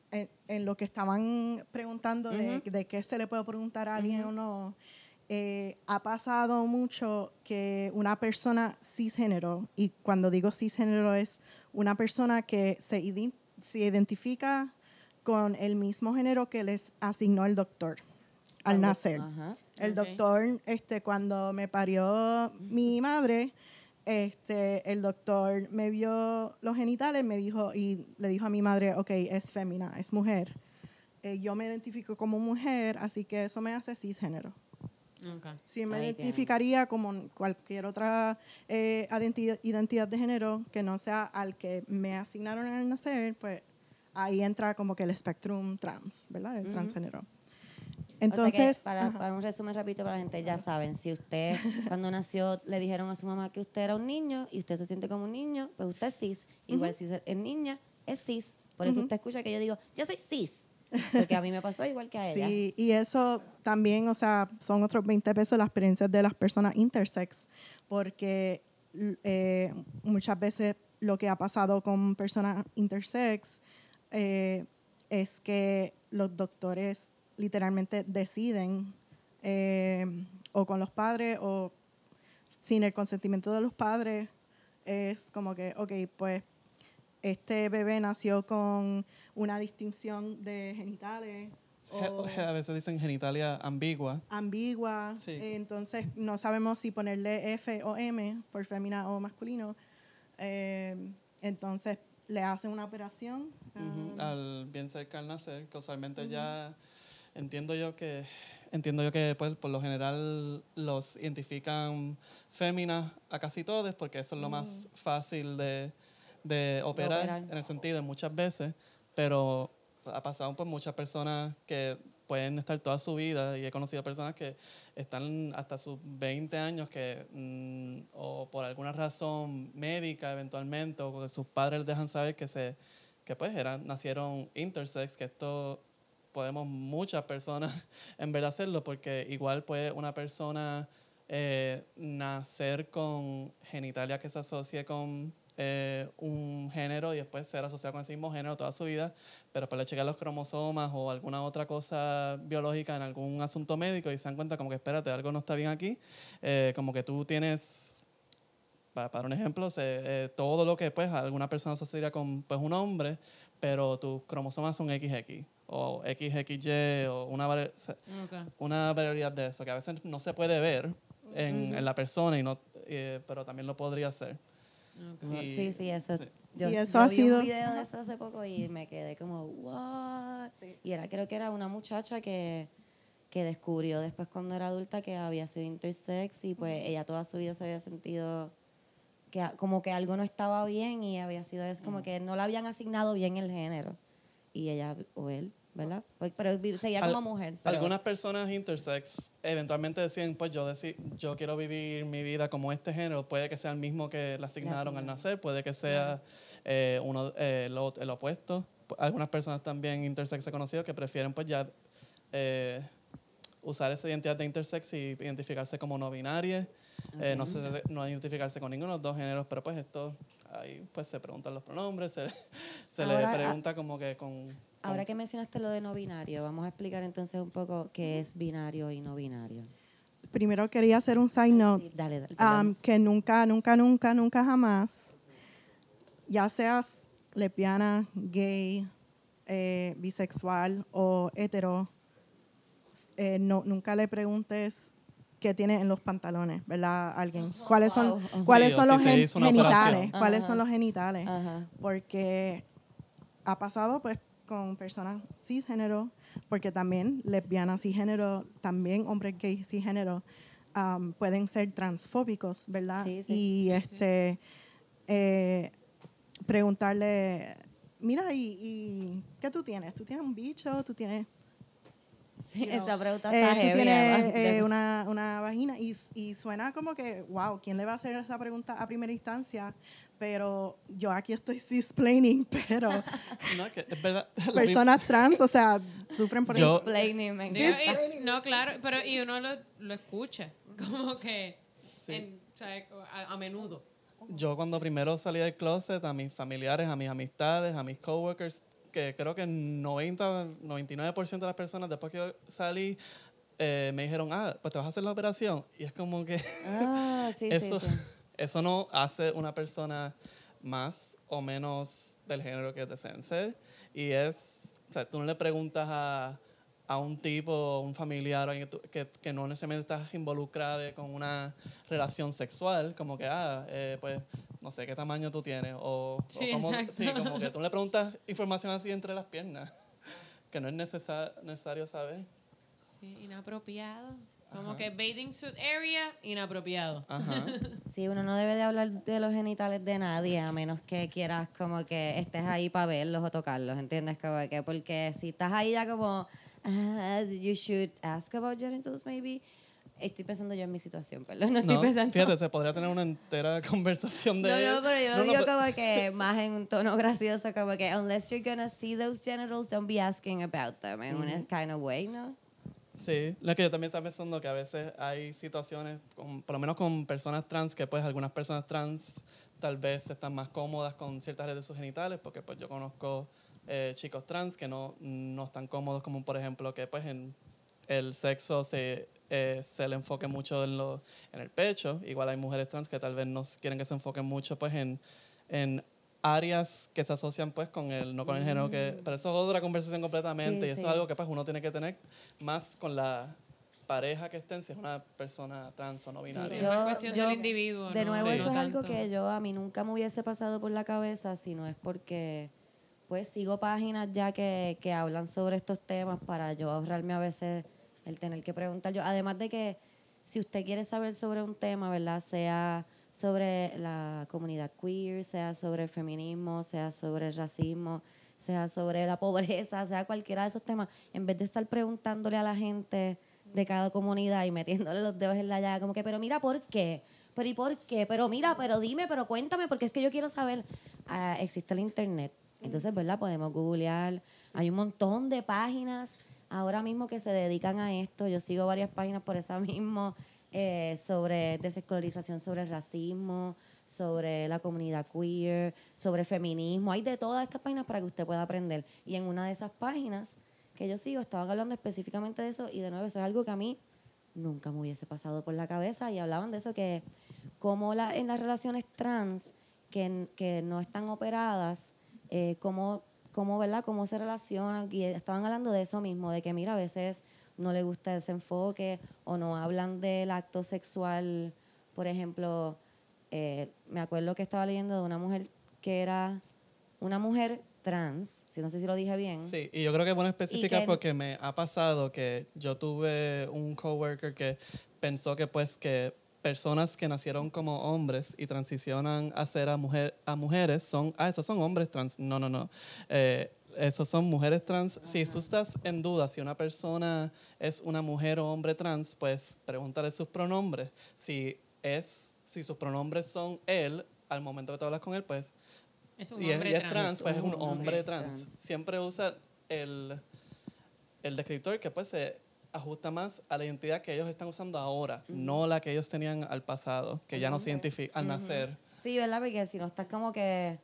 en, en lo que estaban preguntando de, de qué se le puede preguntar a alguien o no, eh, ha pasado mucho que una persona cisgénero, y cuando digo cisgénero es una persona que se, ident- se identifica con el mismo género que les asignó el doctor al nacer. Ajá. El Ok. doctor, este, cuando me parió mi madre, este, el doctor me vio los genitales, me dijo y le dijo a mi madre, ok, es fémina, es mujer. Eh, yo me identifico como mujer, así que eso me hace cisgénero. Ok. Sí, me Ahí identificaría como cualquier otra eh, identi- identidad de género que no sea al que me asignaron al nacer, pues ahí entra como que el spectrum trans, ¿verdad? El transgénero. O sea Entonces, para, ajá. para un resumen rápido para la gente, ya saben, si usted cuando nació le dijeron a su mamá que usted era un niño y usted se siente como un niño, pues usted es cis. Igual si es niña, es cis. Por eso Ujú. usted escucha que yo digo, yo soy cis. Porque a mí me pasó igual que a ella. Sí, y eso también, o sea, son otros 20 pesos las experiencias de las personas intersex, porque eh, muchas veces lo que ha pasado con personas intersex eh, es que los doctores literalmente deciden eh, o con los padres o sin el consentimiento de los padres, es como que, ok, pues este bebé nació con una distinción de genitales o A veces dicen genitalia ambigua. ambigua, Sí. eh, entonces no sabemos si ponerle F o M por fémina o masculino. Eh, entonces le hacen una operación. Ah, al bien cerca al nacer, que usualmente ya entiendo yo que entiendo yo que pues, por lo general los identifican féminas a casi todos porque eso es lo más fácil de, de operar, operar. en el sentido muchas veces, pero ha pasado pues muchas personas que pueden estar toda su vida y he conocido personas que están hasta sus 20 años que mm, o por alguna razón médica eventualmente o que sus padres dejan saber que se que pues eran nacieron intersex que esto podemos muchas personas en verdad hacerlo porque igual puede una persona eh, nacer con genitalia que se asocie con eh, un género y después ser asociado con ese mismo género toda su vida, pero para checar los cromosomas o alguna otra cosa biológica en algún asunto médico y se dan cuenta como que espérate, algo no está bien aquí, eh, como que tú tienes, pa- para, un ejemplo, se- eh, todo lo que pues alguna persona asociaría con pues un hombre, pero tus cromosomas son XX o XXY o una, vari- se- Ok. una variedad de eso, que a veces no se puede ver en, en la persona, y no, eh, pero también lo podría hacer. Y- Sí, sí, eso. sí. Yo, Y eso yo ha vi sido- un video de eso hace poco y me quedé como, what? Y era, creo que era una muchacha que, que descubrió después cuando era adulta que había sido intersex y pues ella toda su vida se había sentido que como que algo no estaba bien y había sido es como que no le habían asignado bien el género. Y ella, o él, ¿verdad? Pues, pero seguía Al- como mujer. pero- Algunas personas intersex eventualmente deciden, pues yo, deci- yo quiero vivir mi vida como este género. Puede que sea el mismo que le asignaron al nacer, puede que sea eh, uno, eh, lo- el opuesto. Pu- Algunas personas también intersex he conocido que prefieren pues ya eh, usar esa identidad de intersex y identificarse como no binaria. Eh, no, se- no identificarse con ninguno de los dos géneros, pero pues esto, ahí pues se preguntan los pronombres, se, se Ahora, le ah, pregunta como que con... con- Ahora que mencionaste lo de no binario, vamos a explicar entonces un poco qué es binario y no binario. Primero quería hacer un side note. Sí, dale, dale. um, que nunca, nunca, nunca, nunca jamás, ya seas lesbiana, gay, eh, bisexual o hetero, eh, no, nunca le preguntes qué tiene en los pantalones, ¿verdad? Alguien. ¿Cuáles son, Wow. ¿cuáles Sí, son los gen- genitales? ¿Cuáles son los genitales? Ajá. porque ha pasado pues con personas cisgénero, porque también lesbianas cisgénero, también hombres gays cisgénero um, pueden ser transfóbicos, ¿verdad? Sí, sí. y este eh, preguntarle, mira, ¿y, y qué tú tienes? ¿Tú tienes un bicho? ¿Tú tienes, Sí, you know, esa pregunta eh, está tú heavy. además. eh, una, una vagina? Y, y suena como que, wow, ¿quién le va a hacer esa pregunta a primera instancia? Pero yo aquí estoy cisplaining, pero No, que es verdad. personas trans, o sea, sufren por Yo- eso. Explaining, me Digo, y- no, claro, pero y uno lo, lo escucha, como que Sí. en- a, a menudo. Yo cuando primero salí del closet, a mis familiares, a mis amistades, a mis coworkers, que creo que 90, 99% de las personas después que yo salí eh, me dijeron, ah, pues te vas a hacer la operación. Y es como que Ah, sí, eso, sí, sí. eso no hace una persona más o menos del género que deseen ser. Y es, o sea, tú no le preguntas a, a un tipo, un familiar, alguien que, que, no necesariamente estás involucrado de- con una relación sexual, como que, ah, eh, pues, no sé qué tamaño tú tienes. O, Sí, como que tú le preguntas información así entre las piernas, que no es necesa- necesario saber. Sí, inapropiado. Como que bathing suit area, inapropiado. Ajá. Sí, uno no debe de hablar de los genitales de nadie a menos que quieras como que estés ahí para verlos o tocarlos, ¿entiendes? Como que porque si estás ahí ya como, ah, you should ask about genitals maybe. Estoy pensando yo en mi situación, perdón, no estoy No, pensando. fíjate, se podría tener una entera conversación de... No, no, pero yo No, no, digo pero- como que más en un tono gracioso, como que unless you're gonna see those genitals, don't be asking about them in una kind of way, ¿no? Sí, lo que yo también estaba pensando que a veces hay situaciones, con- por lo menos con personas trans, que pues algunas personas trans tal vez están más cómodas con ciertas áreas de sus genitales, porque pues yo conozco eh, chicos trans que no, no están cómodos, como por ejemplo que pues en el sexo se, eh, se le enfoque mucho en, lo, en el pecho, igual hay mujeres trans que tal vez no quieren que se enfoquen mucho pues en, en áreas que se asocian pues con el no con el género que pero eso es otra conversación completamente Sí, y eso sí. es algo que pues uno tiene que tener más con la pareja que estén si es una persona trans o no binaria. Es más cuestión del individuo, De ¿no? nuevo, Sí. eso es No algo que yo a mí nunca me hubiese pasado por la cabeza, sino es porque pues sigo páginas ya que, que hablan sobre estos temas para yo ahorrarme a veces el tener que preguntar yo. Además de que si usted quiere saber sobre un tema, ¿verdad? Sea sobre la comunidad queer, sea sobre el feminismo, sea sobre el racismo, sea sobre la pobreza, sea cualquiera de esos temas, en vez de estar preguntándole a la gente de cada comunidad y metiéndole los dedos en la llaga, como que, pero mira, ¿por qué? Pero ¿y por qué? Pero mira, pero dime, pero cuéntame, porque es que yo quiero saber. Ah, existe el internet. Entonces, ¿verdad? Podemos googlear. Hay un montón de páginas ahora mismo que se dedican a esto. Yo sigo varias páginas por eso mismo eh, sobre desescolarización, sobre el racismo, sobre la comunidad queer, sobre feminismo. Hay de todas estas páginas para que usted pueda aprender. Y en una de esas páginas que yo sigo estaban hablando específicamente de eso y de nuevo eso es algo que a mí nunca me hubiese pasado por la cabeza y hablaban de eso que como en las relaciones trans que, no están operadas, eh, cómo, cómo, ¿verdad? cómo se relacionan y estaban hablando de eso mismo, de que mira, a veces no le gusta ese enfoque o no hablan del acto sexual, por ejemplo, eh, me acuerdo que estaba leyendo de una mujer que era una mujer trans, si no sé si lo dije bien. Sí, y yo creo que es bueno especificar que- porque me ha pasado que yo tuve un coworker que pensó que pues que personas que nacieron como hombres y transicionan a ser a, mujer, a mujeres son, ah, esos son hombres trans. No, no, no. Eh, esos son mujeres trans. Si tú estás en duda si una persona es una mujer o hombre trans, pues pregúntale sus pronombres. Si es, si sus pronombres son él, al momento que tú hablas con él, pues Es un y es, hombre y es trans. trans, pues es un Un hombre hombre trans. trans. Siempre usa el, el descriptor que pues se ajusta más a la identidad que ellos están usando ahora, no la que ellos tenían al pasado, que ya no se identifica al nacer. Sí, ¿verdad? Porque si no estás como que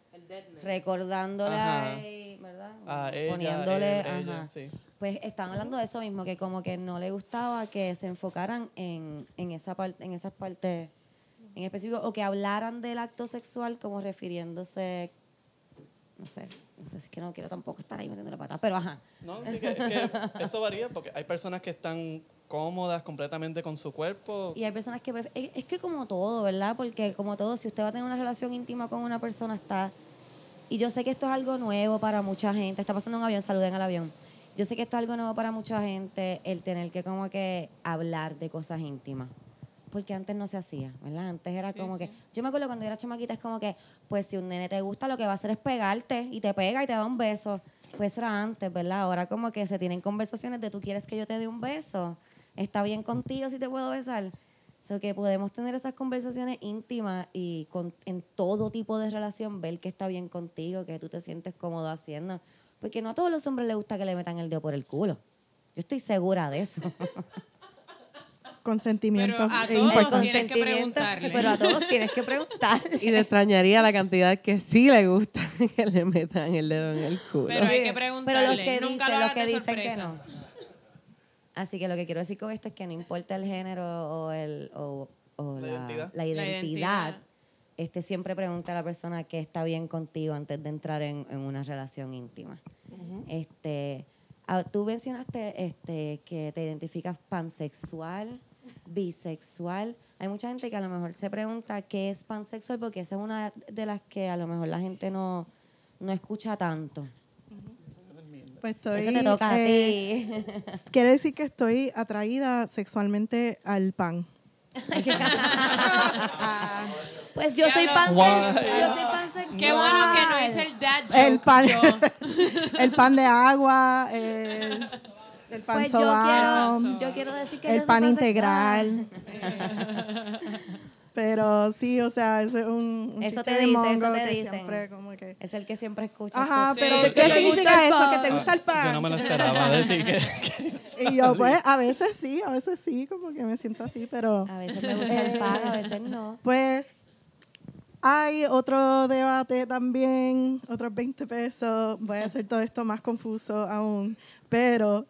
recordándole Ajá. a él, ¿verdad? A ella, Poniéndole, él, ella, ajá. sí. Pues estaban hablando de eso mismo, que como que no le gustaba que se enfocaran en, en esa parte, en esas partes en específico, o que hablaran del acto sexual como refiriéndose, no sé, no sé, es que no quiero tampoco estar ahí metiendo la pata, pero ajá. No, sí, que, que eso varía porque hay personas que están cómodas completamente con su cuerpo. Y hay personas que es, es que como todo, ¿verdad? Porque como todo, si usted va a tener una relación íntima con una persona, está... Y yo sé que esto es algo nuevo para mucha gente. Está pasando un avión, saluden al avión. Yo sé que esto es algo nuevo para mucha gente, el tener que como que hablar de cosas íntimas. Porque antes no se hacía, ¿verdad? Antes era Sí, como sí. que... Yo me acuerdo cuando yo era chamaquita, es como que, pues si un nene te gusta, lo que va a hacer es pegarte y te pega y te da un beso. Pues eso era antes, ¿verdad? Ahora como que se tienen conversaciones de tú quieres que yo te dé un beso. ¿Está bien contigo si te puedo besar? So que podemos tener esas conversaciones íntimas y con, en todo tipo de relación ver que está bien contigo, que tú te sientes cómodo haciendo. Porque no a todos los hombres les gusta que le metan el dedo por el culo. Yo estoy segura de eso. Consentimiento Pero a es todos importante. tienes que Consentimiento, preguntarle. Pero a todos tienes que preguntar. Y te extrañaría la cantidad que sí le gusta que le metan el dedo en el culo. Pero hay que Pero preguntarle. los que Nunca dicen, lo los que dicen que no. Así que lo que quiero decir con esto es que no importa el género o, el, o, o La la, identidad. la La identidad, identidad. este, siempre pregunta a la persona que está bien contigo antes de entrar en, en una relación íntima. este, ah, tú mencionaste este, que te identificas pansexual, bisexual. Hay mucha gente que a lo mejor se pregunta qué es pansexual porque esa es una de las que a lo mejor la gente no, no escucha tanto. Pues estoy, Eso te toca eh, a ti. Quiere decir que estoy atraída sexualmente al pan. Pues yo soy pansexual. Yo soy pansexual. Qué bueno que no es el dad joke. El pan, yo. el pan de agua, el, el pan Pues yo quiero, yo quiero decir que el pan integral. Pero sí, o sea, ese es un, un Eso te de dice, mongo eso te que dicen. siempre como que... Es el que siempre escuchas. Ajá, pero sí, ¿qué sí. significa eso? ¿Que te gusta el pan? Yo no me lo esperaba de ti. Que, Y yo, pues, a veces sí, a veces sí, como que me siento así, pero... A veces me gusta el pan, a veces no. Pues hay otro debate también, otros 20 pesos. Voy a hacer todo esto más confuso aún. Pero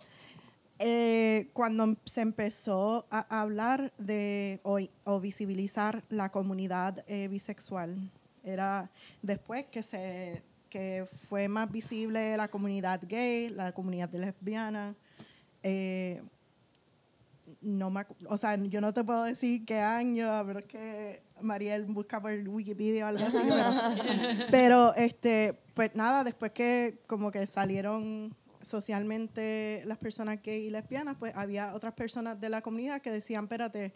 eh, cuando se empezó a hablar de o, o visibilizar la comunidad eh, bisexual, era después que se que fue más visible la comunidad gay, la comunidad lesbiana. eh, no me, o sea, yo no te puedo decir qué año, a ver que Mariel busca por Wikipedia o algo así, pero, pero, este, pues nada, después que como que salieron socialmente las personas gay y lesbianas, pues había otras personas de la comunidad que decían, espérate,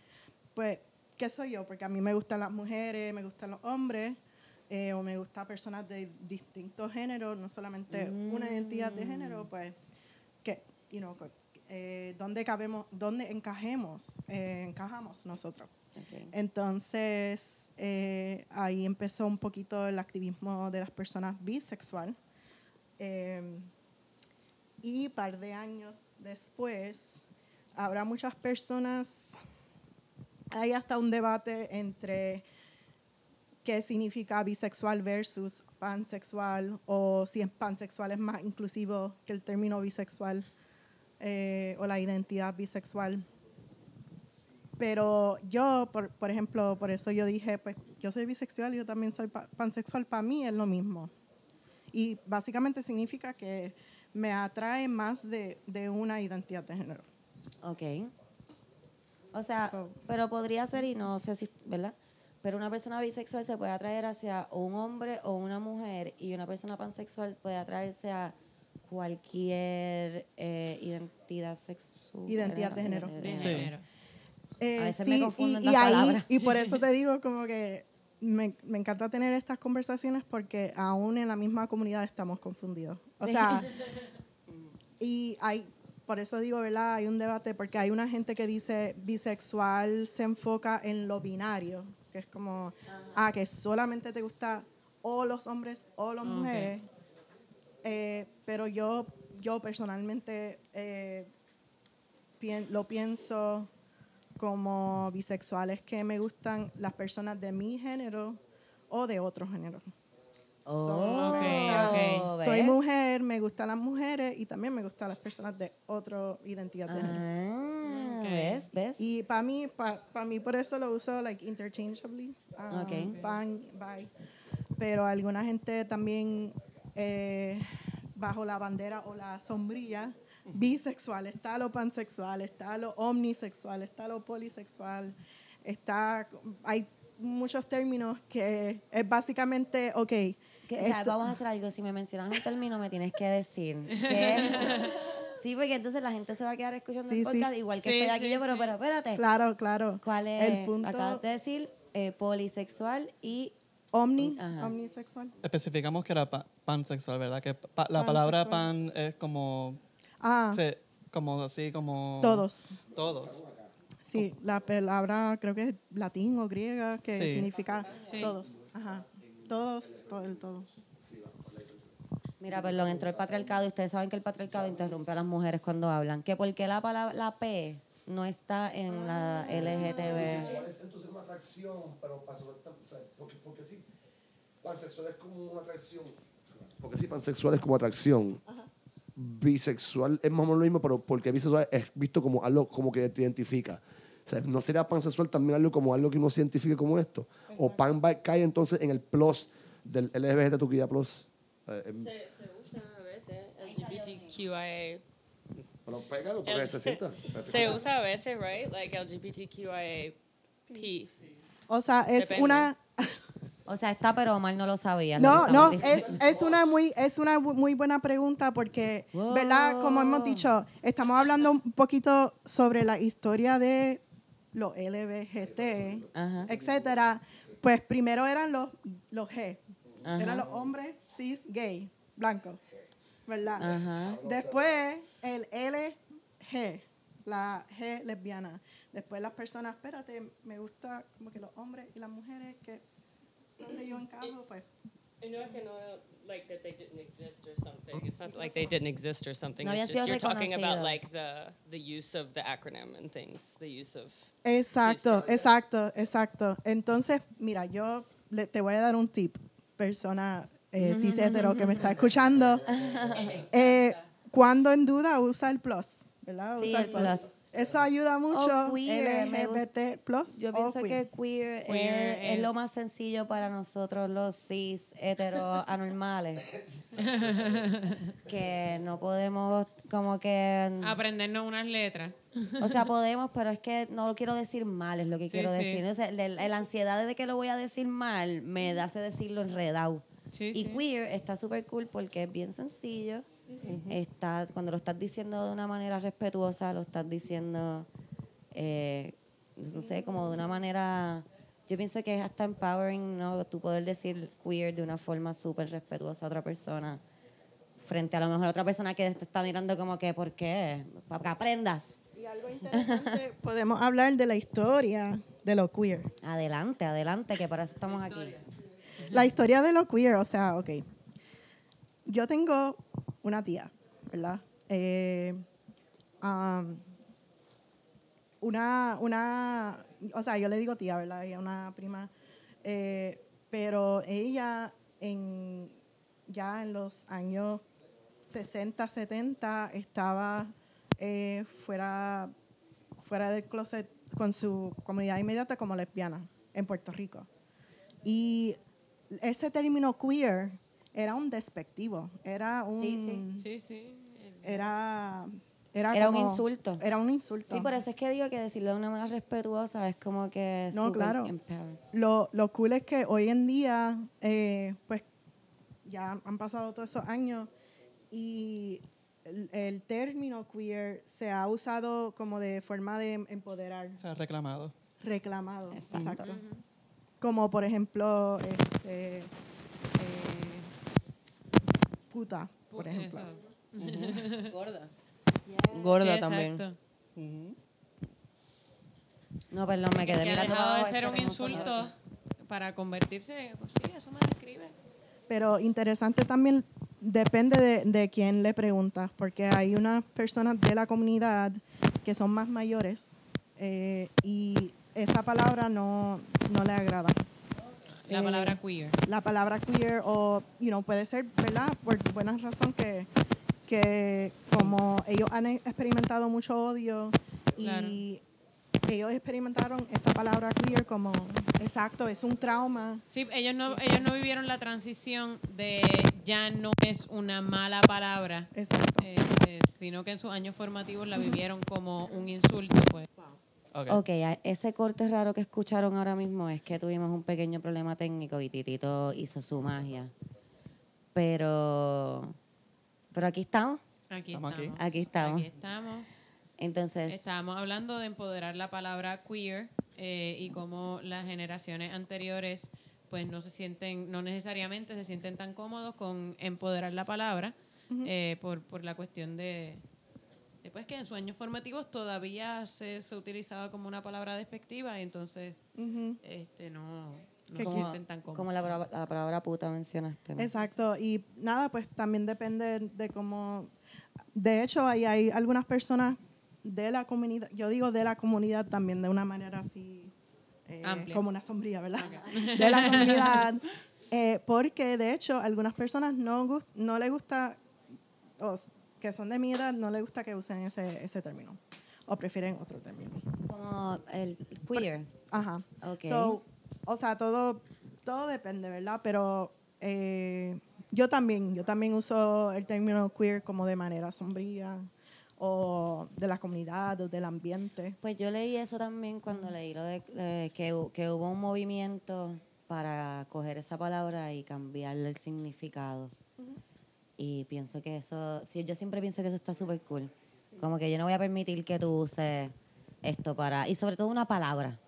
pues, ¿qué soy yo? Porque a mí me gustan las mujeres, me gustan los hombres, eh, o me gusta personas de distintos géneros, no solamente una identidad de género, pues, que, you know, eh, ¿dónde cabemos, dónde encajemos, eh, encajamos nosotros? Entonces, eh, ahí empezó un poquito el activismo de las personas bisexual. Eh, y par de años después, habrá muchas personas, hay hasta un debate entre qué significa bisexual versus pansexual, o si pansexual es más inclusivo que el término bisexual, eh, o la identidad bisexual. Pero yo, por, por ejemplo, por eso yo dije, pues yo soy bisexual yo también soy pa- pansexual. Para mí es lo mismo. Y básicamente significa que me atrae más de, de una identidad de género. Ok. O sea, So- pero podría ser, y no sé si, ¿verdad? Pero una persona bisexual se puede atraer hacia un hombre o una mujer y una persona pansexual puede atraerse a cualquier eh, identidad sexual. Identidad de género. De Sí. género. Eh, A veces me confundo en y, las y ahí- palabras. y por eso te digo como que me, me encanta tener estas conversaciones porque aún en la misma comunidad estamos confundidos. O Sí. sea, y hay, por eso digo, ¿verdad? Hay un debate porque hay una gente que dice bisexual se enfoca en lo binario, que es como, ah, que solamente te gusta o los hombres o las mujeres. Eh, pero yo, yo personalmente eh, pien- lo pienso como bisexuales que me gustan las personas de mi género o de otro género. Oh, ok. Soy mujer, me gustan las mujeres y también me gustan las personas de otra identidad de género. Ah, Ok. ¿Ves? ¿Ves? Y para mí, para mí por eso lo uso like interchangeably. um, bye. Pero alguna gente también eh, bajo la bandera o la sombrilla bisexual, está lo pansexual, está lo omnisexual, está lo polisexual, está hay muchos términos que es básicamente, ok, Que, o sea, esto- vamos a hacer algo. Si me mencionas un término, me tienes que decir. ¿Qué? sí, porque entonces la gente se va a quedar escuchando Sí, el sí. podcast, igual que Sí, estoy aquí sí, yo, pero, sí. pero espérate. claro, claro. ¿Cuál es? El punto Acabas de decir eh, polisexual y omni, Ajá. omnisexual. Especificamos que era pa- pansexual, ¿verdad? Que pa- la palabra pan es como, Ah, se- como así, como... todos. Todos. Sí, la palabra creo que es latín o griega que Sí. significa Sí. todos. Ajá. Todos, todo el todo. Mira, perdón, entró el patriarcado y ustedes saben que el patriarcado interrumpe a las mujeres cuando hablan. Que por qué la palabra, la P no está en la LGTB. Es entonces una atracción, pero pansexual, o sea, porque, porque sí, pansexual es como una atracción. Porque sí, pansexual es como atracción. Bisexual es más o menos lo mismo, pero porque bisexual es visto como algo como que te identifica. O sea, ¿no sería pansexual también algo como algo que uno se identifique como esto? O pan cae entonces en el plus del LGBTQIA+. plus. Eh, em, Se, se usa a veces LGBTQIA. pero pégalo porque necesita. Se usa a veces, right? Like LGBTQIA. P. O sea, es Depende. una O sea, está, pero mal no lo sabía. No, no, es, es una muy es una muy buena pregunta porque, ¿verdad? Como hemos dicho, estamos hablando un poquito sobre la historia de los LBGT, Ajá. etcétera. Pues primero eran los los G, Ajá. eran los hombres cis gay, blancos, ¿verdad? Ajá. Después el LG, la G lesbiana. Después las personas, espérate, me gusta como que los hombres y las mujeres que donde yo encajo, pues I know I can know, like that they didn't exist or something. It's not like they didn't exist or something. No it's just you're talking about like the the use of the acronym and things. The use of Exacto, exacto, exacto. Entonces, mira, yo le- te voy a dar un tip, persona eh, cis hetero que me está escuchando. Eh, cuando en duda, usa el plus, ¿verdad? Sí, Usa el plus. Eso ayuda mucho. Queer, LGBT plus. Yo pienso queer. que queer, Queer es es- lo más sencillo para nosotros los cis heteros anormales. que no podemos como que... Aprendernos unas letras. O sea, podemos, pero es que no lo quiero decir mal, es lo que Sí, quiero sí. decir. O sea, la, la ansiedad de que lo voy a decir mal me hace decirlo enredado. Sí, y sí. queer está súper cool porque es bien sencillo. Está, cuando lo estás diciendo de una manera respetuosa, lo estás diciendo, eh, no sé, como de una manera Yo pienso que es hasta empowering, ¿no? Tú poder decir queer de una forma súper respetuosa a otra persona frente a lo mejor a otra persona que te está mirando como que, ¿por qué? Para que aprendas. Y algo interesante, podemos hablar de la historia de lo queer. Adelante, adelante, que para eso estamos aquí. La historia de lo queer, o sea, ok. Yo tengo una tía, ¿verdad? Eh, um, una, una, o sea, yo le digo tía, ¿verdad? Ella una prima. eh, pero ella en, ya en los años 60, 70 estaba eh, fuera, fuera del closet con su comunidad inmediata como lesbiana en Puerto Rico. Y ese término queer era un despectivo, era un Sí, sí. Sí, sí. era era, Era un insulto. Era un insulto. Sí, por eso es que digo que decirlo de una manera respetuosa es como que No, claro. Lo, lo cool es que hoy en día, eh, pues ya han pasado todos esos años y el, el término queer se ha usado como de forma de empoderar, Se ha reclamado. reclamado. Exacto. Exacto. Como por ejemplo, este, puta, por ejemplo. Gorda. Gorda Sí, también. exacto. No, perdón, me quedé que ha mirando dejado para de ser un insulto para convertirse, pues sí, eso me describe. Pero interesante también depende de, de quién le preguntas, porque hay unas personas de la comunidad que son más mayores eh, y esa palabra no, no le agrada. La Eh, palabra queer. La palabra queer o, you know, puede ser, ¿verdad? Por buena razón que, que como ellos han experimentado mucho odio y ellos experimentaron esa palabra queer como, exacto, es un trauma. Sí, ellos no, ellos no vivieron la transición de ya no es una mala palabra, Exacto. eh, eh, sino que en sus años formativos la vivieron como un insulto, pues. Ok. Ok, a- ese corte raro que escucharon ahora mismo es que tuvimos un pequeño problema técnico y Titito hizo su magia. Pero, pero aquí estamos. Aquí Estamos aquí. estamos. Aquí estamos. Aquí estamos. Entonces, Estábamos hablando de empoderar la palabra queer eh, y cómo las generaciones anteriores pues no se sienten, no necesariamente se sienten tan cómodos con empoderar la palabra eh, por, por la cuestión de, de, pues, que en sus años formativos todavía se, se utilizaba como una palabra despectiva y entonces este no, no como, sienten tan cómodos. como la, palabra- la palabra puta mencionaste. ¿no? Exacto, y nada, pues también depende de cómo... De hecho, ahí hay algunas personas de la comunidad, yo digo de la comunidad también de una manera así, eh, Amplia. como una sombría, ¿verdad? De la comunidad, eh, porque de hecho algunas personas no, no les gusta, que son de mi edad, no les gusta que usen ese, ese término, o prefieren otro término. Como el queer. Ajá. Ok. So, o sea, todo, todo depende, ¿verdad? Pero eh, yo también, yo también uso el término queer como de manera sombría o de la comunidad o del ambiente. Pues yo leí eso también cuando leí lo de eh, que, que hubo un movimiento para coger esa palabra y cambiarle el significado. Y pienso que eso, sí, yo siempre pienso que eso está súper cool. Como que yo no voy a permitir que tú uses esto para, y sobre todo una palabra.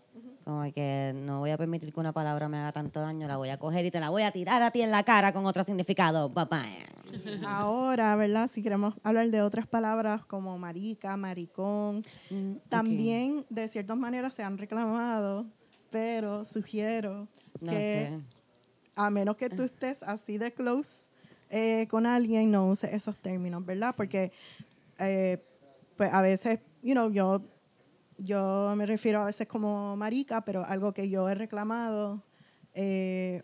Como que no voy a permitir que una palabra me haga tanto daño, la voy a coger y te la voy a tirar a ti en la cara con otro significado. Papá. Ahora, ¿verdad? Si queremos hablar de otras palabras como marica, maricón, Mm, también de ciertas maneras se han reclamado, pero sugiero No que sé. a menos que tú estés así de close eh, con alguien, no uses esos términos, ¿verdad? Porque, eh, pues a veces, you know, yo, yo me refiero a veces como marica, pero algo que yo he reclamado, eh,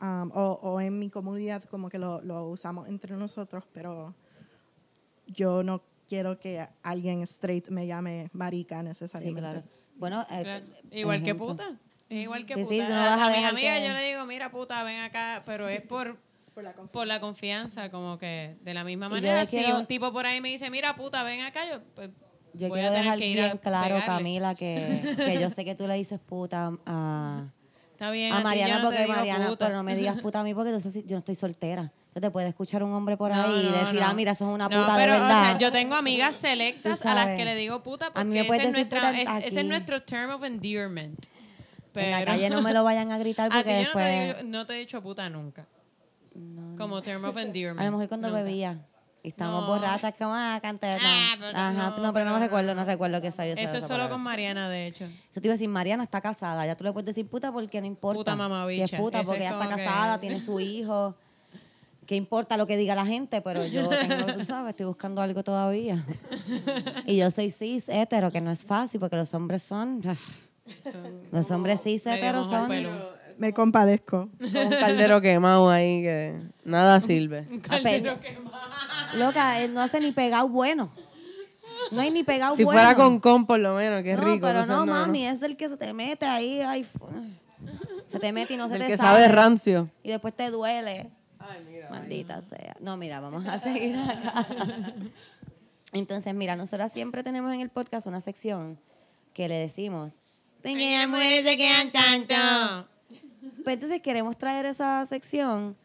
um, o, o en mi comunidad como que lo, lo usamos entre nosotros, pero yo no quiero que alguien straight me llame marica Sí, necesariamente. claro. Bueno, eh, Claro. Igual que ejemplo. puta. Es igual que Sí, puta. sí, no a, vas a a mis dejar amigas que- yo le digo, mira puta, ven acá, pero es por, Por la confianza. por la confianza, como que de la misma manera, si quiero- un tipo por ahí me dice, mira puta, ven acá, yo pues, Yo voy quiero a tener dejar que ir a bien claro, pegarle. Camila, que, que yo sé que tú le dices puta a, Está bien, a Mariana no porque Mariana, puta. pero no me digas puta a mí porque entonces yo no estoy soltera. Entonces te puede escuchar un hombre por No, ahí y decir, no. ah, mira, eso es una No, puta pero, de o verdad. sea, yo tengo amigas selectas a las que le digo puta A mí porque me puedes ese, es nuestra, puta es- ese es aquí. nuestro term of endearment. Pero... En la calle no me lo vayan a gritar A ti porque yo no te, después... digo- no te he dicho puta nunca. Como term of endearment. A lo mejor cuando Nunca. bebía. Y estamos No. borrachas como, ah, canteta. Ah, pero Ajá, no, no, pero no pero recuerdo, no. no recuerdo que sabía Eso es solo con Mariana, de hecho. Eso te iba a decir, Mariana está casada. Ya tú le puedes decir puta porque no importa. Puta Si mamabicha. es puta Ese porque ella está que- casada, tiene su hijo. ¿Qué importa lo que diga la gente? Pero yo tengo, tú sabes, estoy buscando algo todavía. Y yo soy cis, hetero, que no es fácil porque los hombres son... Los hombres cis, heteros son... Me compadezco. Con un caldero quemado ahí que nada sirve. Ape- Loca, eh, no hace ni pegado bueno. No hay ni pegado Si bueno. fuera con con, por lo menos, qué no, rico. pero eso no, mami, es el que se te mete ahí. ay, se te mete y no se El te que sabe rancio. Y después te duele. Maldita sea. No, mira, vamos a seguir acá. Entonces, mira, nosotras siempre tenemos en el podcast una sección que le decimos, pequeñas mujeres se quedan tanto. Pues entonces queremos traer esa sección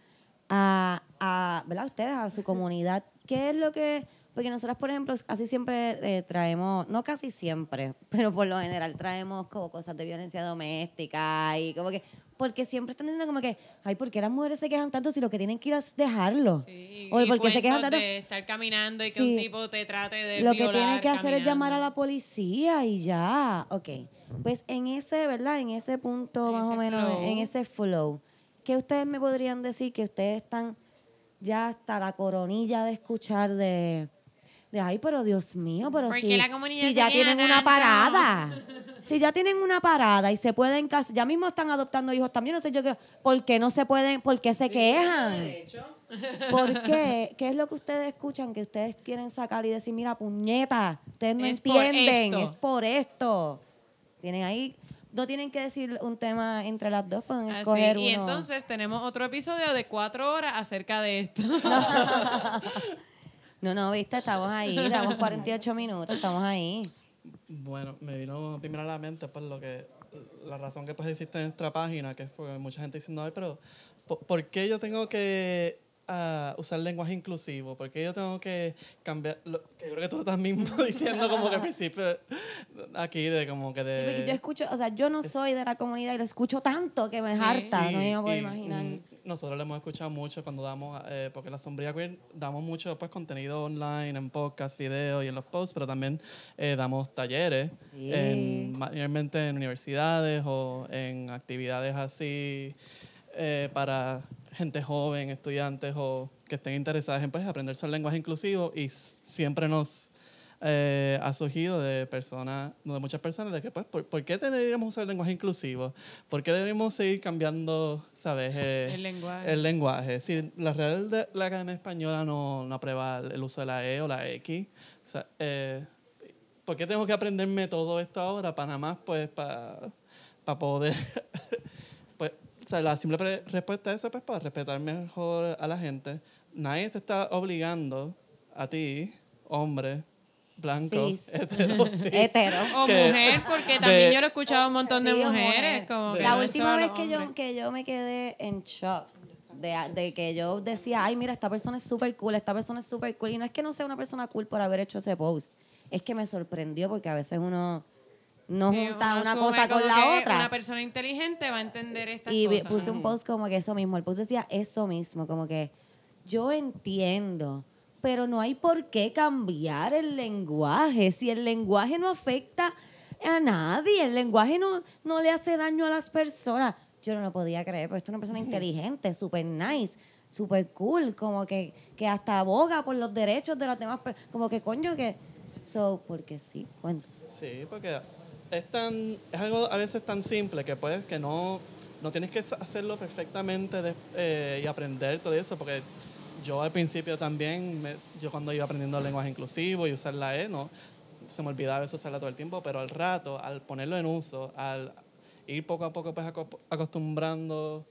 a, a ¿verdad? ustedes, a su comunidad. ¿Qué es lo que...? Porque nosotras, por ejemplo, casi siempre eh, traemos, no casi siempre, pero por lo general traemos como cosas de violencia doméstica y como que, porque siempre están diciendo como que, ay, ¿por qué las mujeres se quejan tanto si lo que tienen que ir es dejarlo? Sí, o porque se quejan tanto. de estar caminando y que Sí. un tipo te trate de Lo que violar tiene que hacer es llamar a la policía y ya. Ok. Pues en ese, ¿verdad? En ese punto En más o menos, flow. en ese flow, ¿qué ustedes me podrían decir que ustedes están ya hasta la coronilla de escuchar de, de ay, pero Dios mío, pero ¿Por si, la si ya tienen una parada. Si ya tienen una parada y se pueden casar, ya mismo están adoptando hijos también, no sé yo qué, ¿por qué no se pueden, por qué se quejan? ¿Por qué? ¿Qué es lo que ustedes escuchan que ustedes quieren sacar y decir, mira, puñeta, ustedes no Es entienden, es por esto? Tienen ahí, no tienen que decir un tema entre las dos, pueden Así, escoger y uno. entonces tenemos otro episodio de cuatro horas acerca de esto. No, no, viste, estamos ahí, damos 48 minutos, estamos ahí. Bueno, me vino primero a la mente pues lo que la razón que pues existe en nuestra página, que es porque mucha gente diciendo, ay, pero ¿por, por qué yo tengo que ah, usar lenguaje inclusivo? ¿Por qué yo tengo que cambiar? Lo, que creo que tú estás mismo diciendo como que al principio aquí de como que de... Sí, porque yo escucho, o sea, yo no soy de la comunidad y lo escucho tanto que me harta, Sí, no me puedo imaginar. mm, nosotros lo hemos escuchado mucho cuando damos, eh, porque la sombría queer damos mucho pues, contenido online, en podcast, videos y en los posts, pero también eh, damos talleres, en, mayormente en universidades o en actividades así eh, para gente joven, estudiantes o que estén interesadas en pues, aprender sobre el lenguaje inclusivo y siempre nos eh, ha surgido de personas, de muchas personas, de que, pues, ¿por, por qué deberíamos usar el lenguaje inclusivo? ¿Por qué deberíamos seguir cambiando, sabes? eh, El lenguaje. El lenguaje. Si la Real de la Academia Española no, no aprueba el uso de la E o la X, o sea, eh, ¿por qué tengo que aprenderme todo esto ahora para nada más, pues, para poder... o sea, la simple respuesta a eso, pues, para respetar mejor a la gente. Nadie te está obligando a ti, hombre, blanco, Cis. hetero, cis, Hetero. O que- mujer, porque de- también yo lo he escuchado a un montón de Sí, o mujeres. mujer. Como que La no es última solo vez que yo, que yo me quedé en shock de, de que yo decía, ay, mira, esta persona es súper cool, esta persona es súper cool. Y no es que no sea una persona cool por haber hecho ese post, es que me sorprendió porque a veces uno no Sí, junta una cosa con la otra. Una persona inteligente va a entender estas Y cosas. puse un post como que eso mismo. El post decía eso mismo, como que yo entiendo, pero no hay por qué cambiar el lenguaje. Si el lenguaje no afecta a nadie, el lenguaje no, no le hace daño a las personas. Yo no lo podía creer, porque esto es una persona inteligente, súper nice, súper cool, como que, que hasta aboga por los derechos de las demás personas. Como que coño que... So, porque sí, cuento. Sí, porque es tan es algo a veces tan simple que puedes que no no tienes que hacerlo perfectamente de- eh, y aprender todo eso porque yo al principio también me- yo cuando iba aprendiendo el lenguaje inclusivo y usar la e no se me olvidaba eso usarla todo el tiempo pero al rato al ponerlo en uso al ir poco a poco pues aco- acostumbrando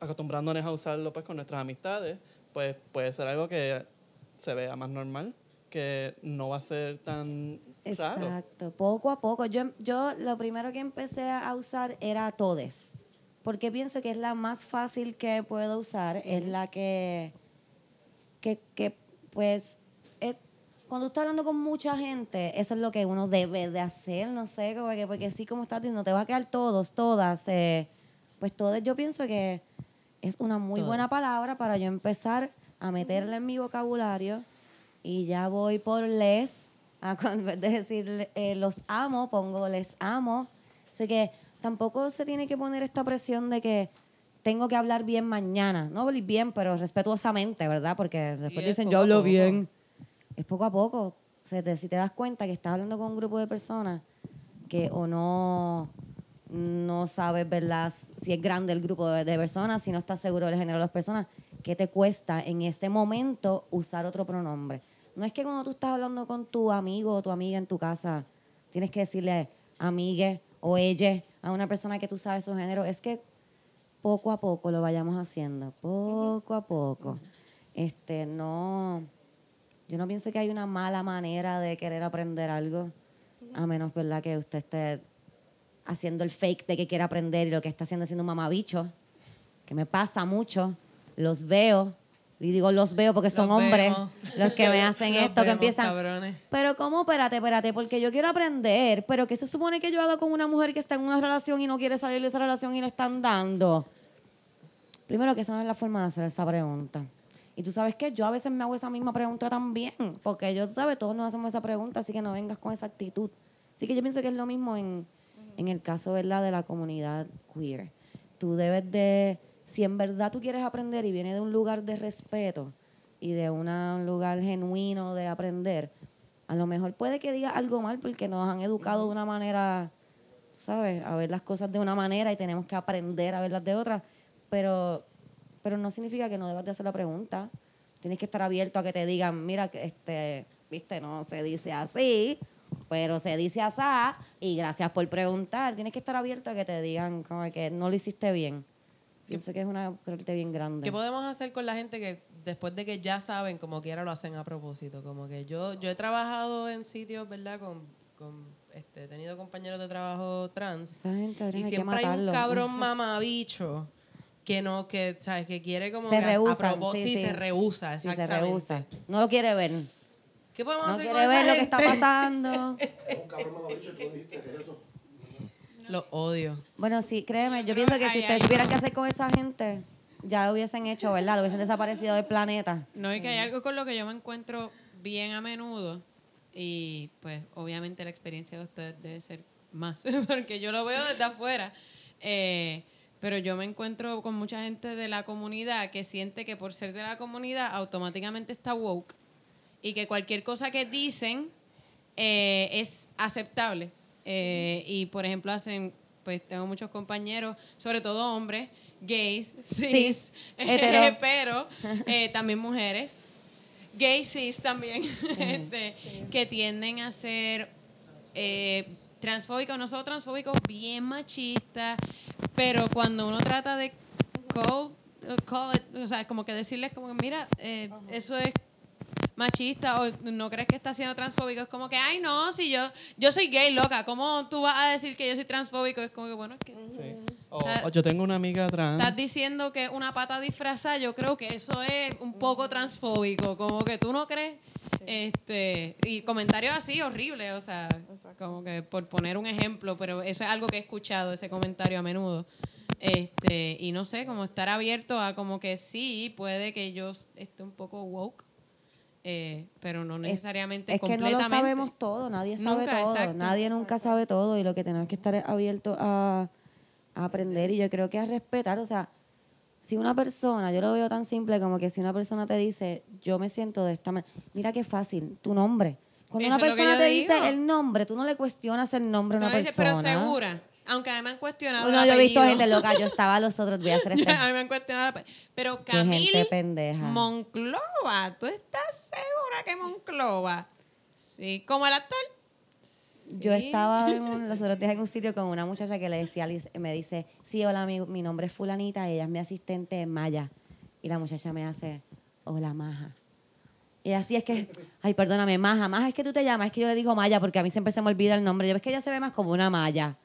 acostumbrándonos a usarlo pues con nuestras amistades pues puede ser algo que se vea más normal que no va a ser tan Exacto, poco a poco. Yo, yo lo primero que empecé a usar era todes, porque pienso que es la más fácil que puedo usar, es la que, que, que, pues, es- cuando estás hablando con mucha gente, eso es lo que uno debe de hacer, no sé, como que, porque sí, como estás diciendo, te va a quedar todos, todas. eh, pues todos, yo pienso que es una muy buena palabra para yo empezar a meterla en mi vocabulario y ya voy por les, a, cu- en vez de decir eh, los amo, pongo les amo. Así que tampoco se tiene que poner esta presión de que tengo que hablar bien mañana. No hablar bien, pero respetuosamente, ¿verdad? Porque después es dicen, yo hablo bien. Es poco a poco. O sea, te- si te das cuenta que estás hablando con un grupo de personas que o no, no sabes, ¿verdad? Si es grande el grupo de, de personas, si no estás seguro del género de las personas, ¿qué te cuesta en ese momento usar otro pronombre? No es que cuando tú estás hablando con tu amigo o tu amiga en tu casa, tienes que decirle amigue o ella a una persona que tú sabes su género. Es que poco a poco lo vayamos haciendo, poco a poco. Este, no, yo no pienso que hay una mala manera de querer aprender algo, a menos, ¿verdad?, que usted esté haciendo el fake de que quiere aprender y lo que está haciendo es siendo un mamabicho, que me pasa mucho, los veo, y digo los veo porque son Los hombres vemos. los que me hacen esto, que empiezan... cabrones. Pero ¿cómo? Espérate, espérate, porque yo quiero aprender, pero ¿qué se supone que yo haga con una mujer que está en una relación y no quiere salir de esa relación y le están dando? Primero que esa no es la forma de hacer esa pregunta. Y tú sabes que yo a veces me hago esa misma pregunta también, porque yo, tú sabes, todos nos hacemos esa pregunta, así que no vengas con esa actitud. Así que yo pienso que es lo mismo en, en el caso, ¿verdad?, de la comunidad queer. Tú debes de, si en verdad tú quieres aprender y viene de un lugar de respeto y de un lugar genuino de aprender, a lo mejor puede que diga algo mal porque nos han educado de una manera, ¿sabes? A ver las cosas de una manera y tenemos que aprender a verlas de otra, pero, pero no significa que no debas de hacer la pregunta. Tienes que estar abierto a que te digan, mira, este, viste, no se dice así, pero se dice así y gracias por preguntar. Tienes que estar abierto a que te digan como que no lo hiciste bien. Pienso que es una crueldad bien grande. ¿Qué podemos hacer con la gente que después de que ya saben, como quiera lo hacen a propósito? Como que yo, yo he trabajado en sitios, ¿verdad? Con, con este, he tenido compañeros de trabajo trans. Gente, Y siempre hay un cabrón mamabicho que no, que, ¿sabes? Que quiere como Se que a- propósito. sí, Sí, se rehúsa, Sí, exactamente. se rehúsa. No lo quiere ver. ¿Qué podemos No hacer quiere con ver esa lo que está pasando. Es un cabrón mamabicho, tú dijiste que es eso. Lo odio. Bueno, sí, créeme, yo pienso que si ustedes supieran qué hacer con esa gente, ya lo hubiesen hecho, ¿verdad? Lo hubiesen desaparecido del planeta. No, y que hay algo con lo que yo me encuentro bien a menudo. Y pues obviamente la experiencia de ustedes debe ser más, porque yo lo veo desde afuera. Eh, pero yo me encuentro con mucha gente de la comunidad que siente que por ser de la comunidad automáticamente está woke y que cualquier cosa que dicen eh, es aceptable. Eh, y por ejemplo hacen, pues tengo muchos compañeros, sobre todo hombres, gays, cis, hetero. pero eh, también mujeres, gays, cis también, este, que tienden a ser eh, transfóbicos, no solo transfóbicos, bien machistas, pero cuando uno trata de call, call it, o sea, como que decirles como que mira, eh, eso es machista o no crees que está siendo transfóbico, es como que, ay no, si yo, yo soy gay, loca, ¿cómo tú vas a decir que yo soy transfóbico? Es como que, bueno, es que Sí. O, Está- o yo tengo una amiga trans. estás diciendo que una pata disfrazada, yo creo que eso es un poco transfóbico, como que tú no crees. Este, y comentarios así horribles, o sea, como que por poner un ejemplo, pero eso es algo que he escuchado, ese comentario a menudo. Este, y no sé, como estar abierto a como que sí, puede que yo esté un poco woke, eh, pero no necesariamente Es que no lo sabemos todo, nadie sabe Nunca, todo, exacto. nadie nunca sabe todo y lo que tenemos que estar es abiertos a, a aprender y yo creo que a respetar, o sea, si una persona, yo lo veo tan simple como que si una persona te dice, yo me siento de esta manera, mira qué fácil, tu nombre. Cuando Eso una persona te digo. dice el nombre, tú no le cuestionas el nombre a una no dices, persona. pero segura, aunque a mí me han cuestionado el yo he visto gente loca, yo estaba los otros, voy a hacer a mí me han cuestionado Pero Qué Camil gente pendeja. Monclova, ¿tú estás segura que Monclova? Sí, como el actor. Yo Sí. estaba en un- los otros días en un sitio con una muchacha que le decía, me dice, sí, hola, mi, mi nombre es fulanita, ella es mi asistente en Maya. Y la muchacha me hace, hola, Maja. Y así es que, ay, perdóname, Maja, Maja es que tú te llamas, es que yo le digo Maya porque a mí siempre se me olvida el nombre. Yo ves que ella se ve más como una Maya.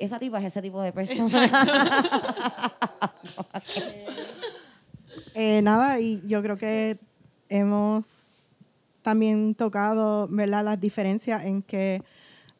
Esa tipa es ese tipo de persona. Eh, nada, y yo creo que hemos también tocado ¿verdad? las diferencias en que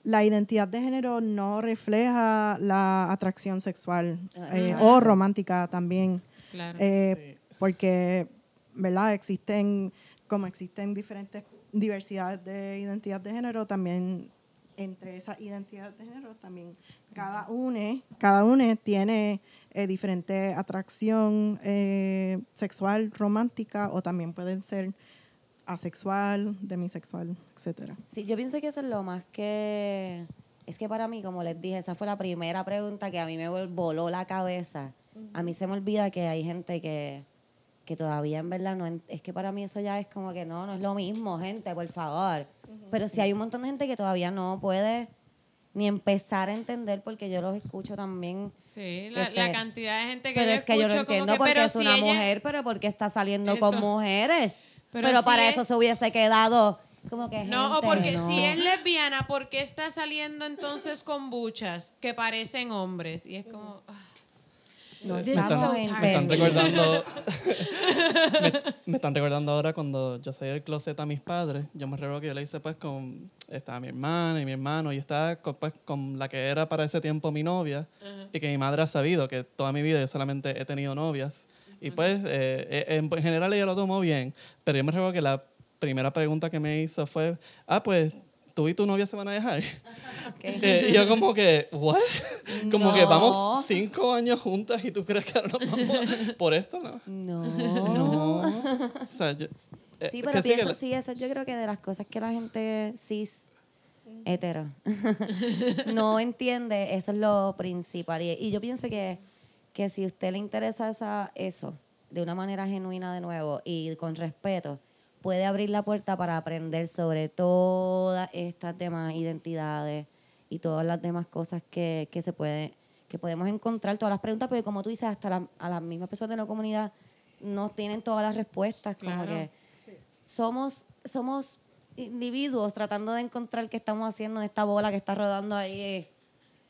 la identidad de género no refleja la atracción sexual Ah, eh, o romántica también. Claro. Eh, Porque, ¿verdad? Existen, como existen diferentes diversidades de identidad de género, también entre esas identidades de género, también cada une, cada une tiene eh, diferente atracción eh, sexual, romántica, o también pueden ser asexual, demisexual, etcétera. Sí, yo pienso que eso es lo más que... Es que para mí, como les dije, esa fue la primera pregunta que a mí me vol- voló la cabeza. A mí se me olvida que hay gente que, que todavía en verdad no... Es que para mí eso ya es como que no, no es lo mismo, gente, por favor. Pero sí hay un montón de gente que todavía no puede ni empezar a entender porque yo los escucho también. Sí, la, este, la cantidad de gente que Pero yo es que yo no entiendo que, porque pero es si una ella- mujer, pero porque está saliendo con mujeres. Pero Pero, si para es- eso se hubiese quedado como que No, o porque no. si es lesbiana, ¿por qué está saliendo entonces con buchas que parecen hombres? Y es como... No me están recordando. me, me están recordando ahora cuando yo salí del closet a mis padres. Yo me recuerdo que yo le hice pues con. Estaba mi hermana y mi hermano y estaba con, pues, con la que era para ese tiempo mi novia. Y que mi madre ha sabido que toda mi vida yo solamente he tenido novias. Y pues, eh, eh, en, en general ella lo tomó bien. Pero yo me recuerdo que la primera pregunta que me hizo fue: Ah, pues. ¿Tú y tu novia se van a dejar? Eh, y yo como que, ¿what? Como que vamos cinco años juntas y tú crees que ahora nos vamos por esto, ¿no? No. No. O sea, yo, eh, Sí, pero pienso, la- sí, eso yo creo que de las cosas que la gente cis hetero no entiende, eso es lo principal. Y, y yo pienso que, que si a usted le interesa esa, eso de una manera genuina de nuevo y con respeto, puede abrir la puerta para aprender sobre todas estas demás identidades y todas las demás cosas que, que se puede que podemos encontrar todas las preguntas, porque como tú dices, hasta la- a las mismas personas de la comunidad no tienen todas las respuestas, como Claro. que somos, somos individuos tratando de encontrar qué estamos haciendo en esta bola que está rodando ahí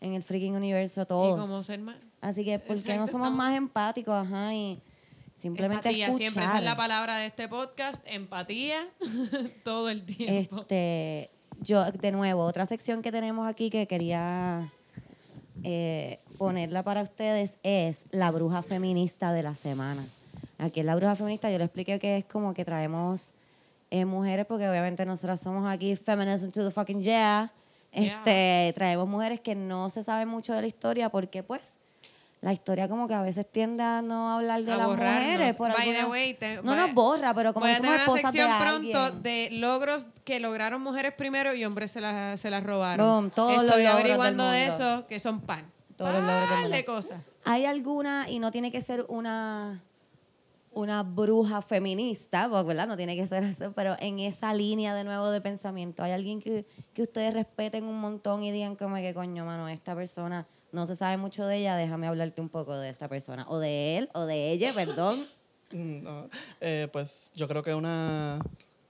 en el freaking universo Y todos. como ser más... Así que, ¿por qué no somos más empáticos? Ajá, y simplemente Empatía, siempre esa es la palabra de este podcast, empatía, todo el tiempo. Este, yo, de nuevo, otra sección que tenemos aquí que quería eh, ponerla para ustedes es la bruja feminista de la semana. Aquí en la bruja feminista yo le expliqué que es como que traemos eh, mujeres, porque obviamente nosotras somos aquí feminism to the fucking yeah. Este, traemos mujeres que no se sabe mucho de la historia porque pues la historia como que a veces tiende a no hablar de A las borrarnos. mujeres. Por By the alguna- way, te- no nos borra, pero como Voy a tener una de sección pronto alguien. de logros que lograron mujeres primero y hombres se las se las robaron. Boom, todos los Estoy averiguando de eso, que son pan. Todos los logros del Par mundo. de cosas. ¿Hay alguna, y no tiene que ser una, una bruja feminista, ¿verdad? no tiene que ser eso, pero en esa línea de nuevo de pensamiento, ¿hay alguien que, que ustedes respeten un montón y digan como que coño, mano, esta persona no se sabe mucho de ella, déjame hablarte un poco de esta persona, o de él, o de ella, perdón. No. Eh, pues yo creo que una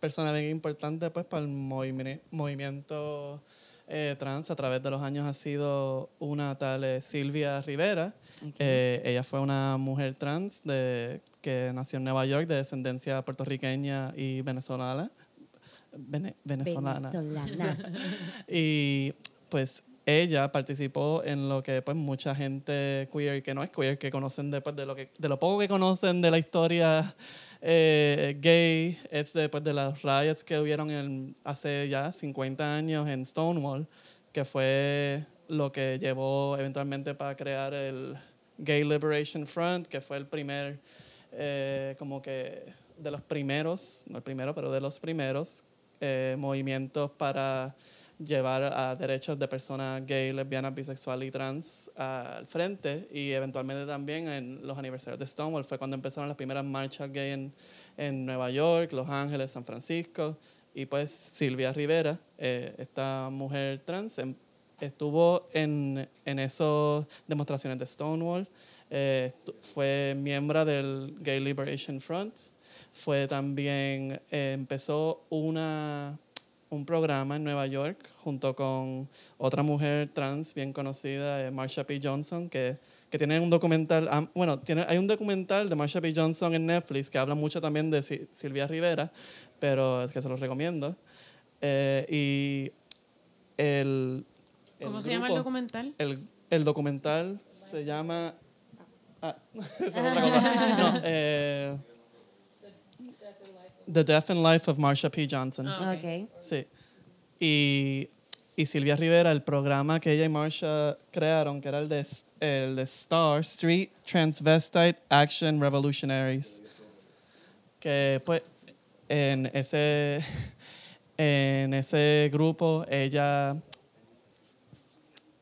persona bien importante pues para el movimi- movimiento eh, trans a través de los años ha sido una tal eh, Silvia Rivera. Eh, ella fue una mujer trans de, que nació en Nueva York de descendencia puertorriqueña y venezolana. Vene- venezolana. Venezolana. Y pues ella participó en lo que pues mucha gente queer que no es queer que conocen después de lo que de lo poco que conocen de la historia eh, gay es después de las riots que hubieron en, hace ya 50 años en Stonewall que fue lo que llevó eventualmente para crear el Gay Liberation Front que fue el primer eh, como que de los primeros no el primero pero de los primeros eh, movimientos para llevar a derechos de personas gay, lesbianas, bisexuales y trans al frente y eventualmente también en los aniversarios de Stonewall. Fue cuando empezaron las primeras marchas gay en, en Nueva York, Los Ángeles, San Francisco y pues Silvia Rivera, eh, esta mujer trans, em- estuvo en, en esas demostraciones de Stonewall, eh, fue miembro del Gay Liberation Front, fue también, eh, empezó una, un programa en Nueva York junto con otra mujer trans bien conocida, eh, Marsha P. Johnson, que, que tiene un documental, bueno, tiene, hay un documental de Marsha P. Johnson en Netflix que habla mucho también de Si- Silvia Rivera, pero es que se los recomiendo. Eh, y el, ¿Cómo se llama el documental? El, el documental se llama... Ah, eso es otra cosa. No, eh, The Death and Life of Marsha P. Johnson. Ah, Ok. Sí. Y, y Silvia Rivera, el programa que ella y Marsha crearon, que era el de, el de Star, Street Transvestite Action Revolutionaries. Que pues en ese, en ese grupo ella,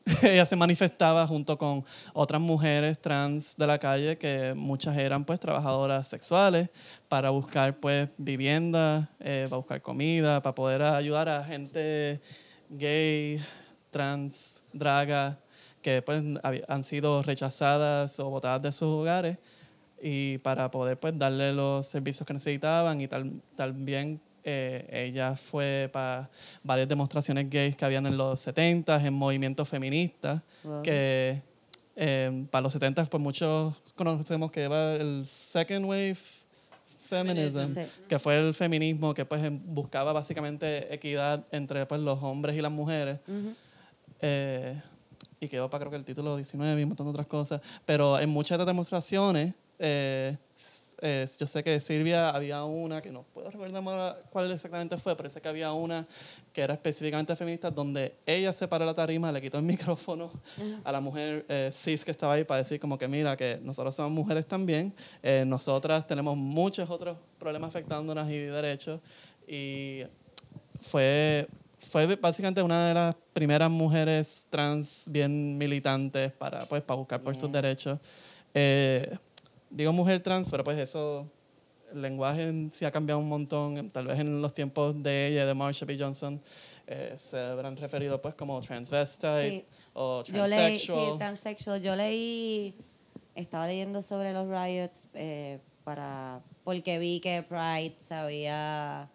ella se manifestaba junto con otras mujeres trans de la calle que muchas eran pues trabajadoras sexuales para buscar pues vivienda, eh, para buscar comida, para poder ayudar a gente gay, trans, draga, que pues han sido rechazadas o botadas de sus hogares y para poder pues darle los servicios que necesitaban y tal, también eh, ella fue para varias demostraciones gays que habían en los 70 en movimientos feministas Wow. que eh, para los 70 pues muchos conocemos que era el second wave feminism Sí. que fue el feminismo que pues em- buscaba básicamente equidad entre pues los hombres y las mujeres Ujú. eh, y quedó para creo que el título 19 y un montón de otras cosas. Pero en muchas de las demostraciones, eh, eh, yo sé que Silvia había una, que no puedo recordar cuál exactamente fue, pero sé que había una que era específicamente feminista, donde ella se paró la tarima, le quitó el micrófono a la mujer eh, cis que estaba ahí para decir como que mira, que nosotros somos mujeres también, eh, nosotras tenemos muchos otros problemas afectándonos y derechos. Y fue, fue básicamente una de las primeras mujeres trans bien militantes para, pues, para buscar por sus derechos. Eh, digo mujer trans, pero pues eso, el lenguaje en sí ha cambiado un montón. Tal vez en los tiempos de ella, de Marsha B. Johnson, eh, se habrán referido pues como transvestite Sí. o Yo leí, sí, transsexual. transsexual. Yo leí, estaba leyendo sobre los riots eh, para, porque vi que Pride se había,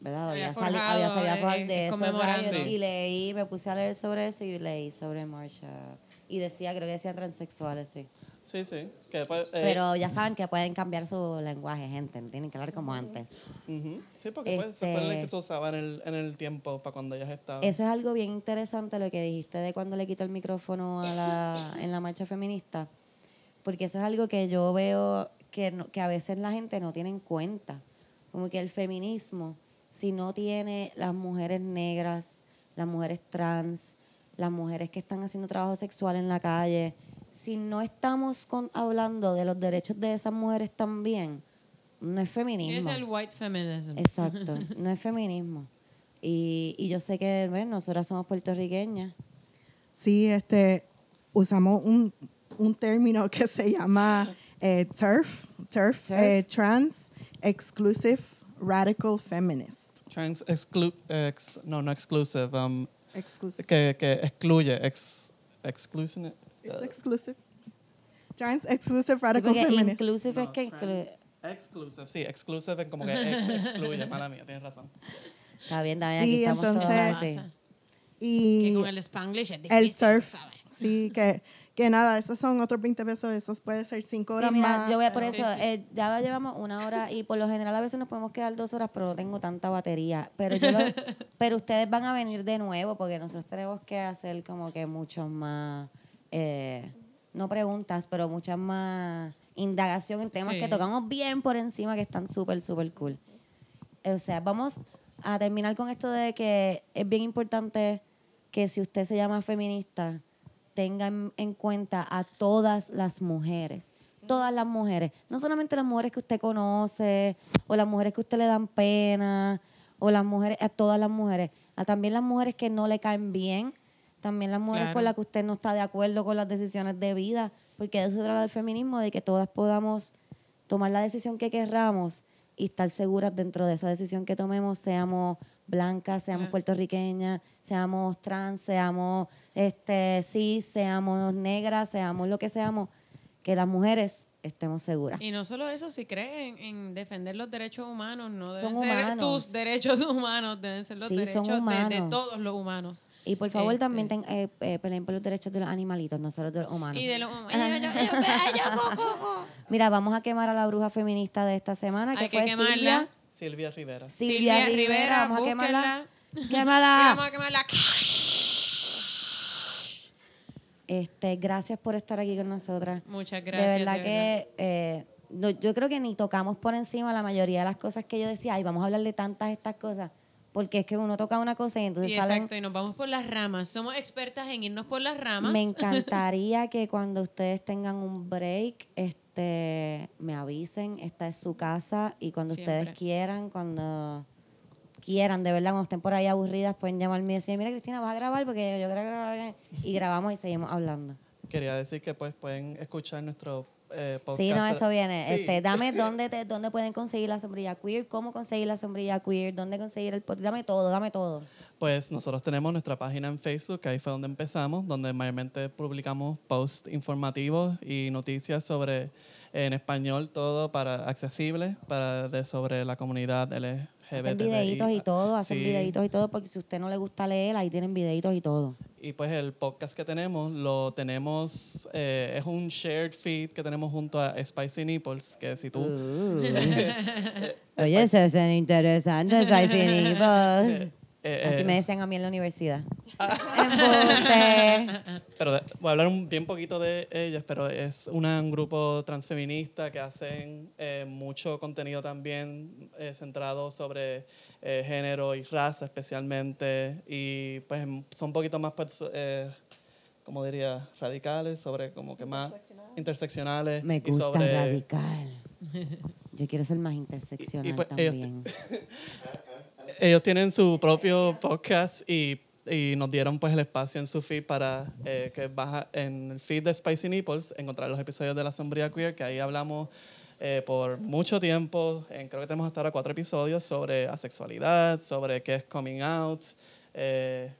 ¿verdad? Había Había, forjado, había eh, eh, de Sí. y leí, me puse a leer sobre eso y leí sobre Marsha. Y decía, creo que decía transexuales, sí. Sí, sí. Que pues, eh, Pero ya saben que pueden cambiar su lenguaje, gente. Tienen que hablar como antes. ujú. Sí, porque pues, se fue el Este- que se usaba en el, en el tiempo para cuando ellas estaban. Eso es algo bien interesante lo que dijiste de cuando le quitó el micrófono a la, en la marcha feminista, porque eso es algo que yo veo que, no- que a veces la gente no tiene en cuenta. Como que el feminismo, si no tiene las mujeres negras, las mujeres trans, las mujeres que están haciendo trabajo sexual en la calle, si no estamos con- hablando de los derechos de esas mujeres también, no es Sí, feminismo. es el white feminism. Exacto, no es feminismo. Y, y yo sé que bueno, nosotras somos puertorriqueñas. Sí, este, usamos un, un término que se llama eh, TERF, TERF, TERF. eh, Trans Exclusive Radical Feminist. Trans exclu ex, no, no exclusive. Um, Exclusive. que, que excluye. Ex, exclusive. It's exclusive. Trans Exclusive Sí, Radical porque Feminist. inclusive es que incluye. Exclusive, sí, exclusive es como que ex, excluye, mala mía, tienes razón. Está bien, está bien, Sí, aquí estamos entonces- todos pasa. Y Que con el spanglish es el difícil, surf. ¿sabes? Sí, que, que nada, esos son otros 20 pesos, esos puede ser 5 Sí, horas mira, más. yo voy a por Sí, eso, sí. eh, ya llevamos una hora y por lo general a veces nos podemos quedar dos horas, pero no tengo tanta batería. Pero yo lo- pero ustedes van a venir de nuevo porque nosotros tenemos que hacer como que muchos más, eh, no preguntas, pero muchas más indagación en temas Sí. que tocamos bien por encima que están súper, súper cool. O sea, vamos a terminar con esto de que es bien importante que si usted se llama feminista, tenga en, en cuenta a todas las mujeres. Todas las mujeres. No solamente las mujeres que usted conoce, o las mujeres que a usted le dan pena, o las mujeres, a todas las mujeres. A también las mujeres que no le caen bien, también las mujeres Claro. con las que usted no está de acuerdo con las decisiones de vida, porque eso se trata el feminismo, de que todas podamos tomar la decisión que querramos y estar seguras dentro de esa decisión que tomemos, seamos blancas, seamos Claro. puertorriqueñas, seamos trans, seamos este cis, seamos negras, seamos lo que seamos, que las mujeres estemos seguras. Y no solo eso, si creen en defender los derechos humanos, no deben Son ser humanos. tus derechos humanos, deben ser los Sí, derechos de- todos los humanos. Y por favor Este. también ten- eh, eh, peleen por los derechos de los animalitos, no solo de los humanos. Y de los humanos. Co. Mira, vamos a quemar a la bruja feminista de esta semana, que Hay que fue quemarla. Silvia. Silvia Rivera. Silvia, Rivera, vamos a quemarla. Quémala. Vamos a quemarla. Este, gracias por estar aquí con nosotras. Muchas gracias. de verdad de que eh, no- yo creo que ni tocamos por encima la mayoría de las cosas que yo decía, ay, vamos a hablar de tantas estas cosas, porque es que uno toca una cosa y entonces Y salen... exacto, y nos vamos por las ramas. Somos expertas en irnos por las ramas. Me encantaría que cuando ustedes tengan un break, este, me avisen, esta es su casa y cuando ustedes quieran, cuando quieran, de verdad, cuando estén por ahí aburridas, pueden llamarme y decir, mira Cristina, vas a grabar porque yo quiero grabar y grabamos y seguimos hablando. Quería decir que pues pueden escuchar nuestro eh, podcast. Sí, no, eso viene. Sí. Este, dame dónde, te, dónde pueden conseguir la sombrilla queer, cómo conseguir la sombrilla queer, dónde conseguir el podcast. Dame todo, dame todo. Pues nosotros tenemos nuestra página en Facebook, que ahí fue donde empezamos, donde mayormente publicamos posts informativos y noticias sobre, en español, todo para accesible, para de, sobre la comunidad LGBT. Hacen videitos y todo, hacen Sí. videitos y todo, porque si usted no le gusta leer, ahí tienen videitos y todo. Y pues el podcast que tenemos, lo tenemos, eh, es un shared feed que tenemos junto a Spicy Nipples, que si tú... Uh. Oye, eso es interesante, Spicy Nipples. Eh, Así eh, me decían a mí en la universidad. Embuste. Pero de- voy a hablar un bien poquito de ellas, pero es una- un grupo transfeminista que hacen eh, mucho contenido también eh, centrado sobre eh, género y raza especialmente. Y pues son un poquito más, pues, eh, como diría, radicales, sobre como que más interseccionales. Me y gusta sobre- radical. Yo quiero ser más interseccional Y- y pues, también. Ellos tienen su propio podcast y, y nos dieron pues el espacio en su feed para eh, que baja en el feed de Spicy Nipples encontrar los episodios de La Sombría Queer, que ahí hablamos eh, por mucho tiempo, en- creo que tenemos hasta ahora cuatro episodios sobre asexualidad, sobre qué es coming out, eh,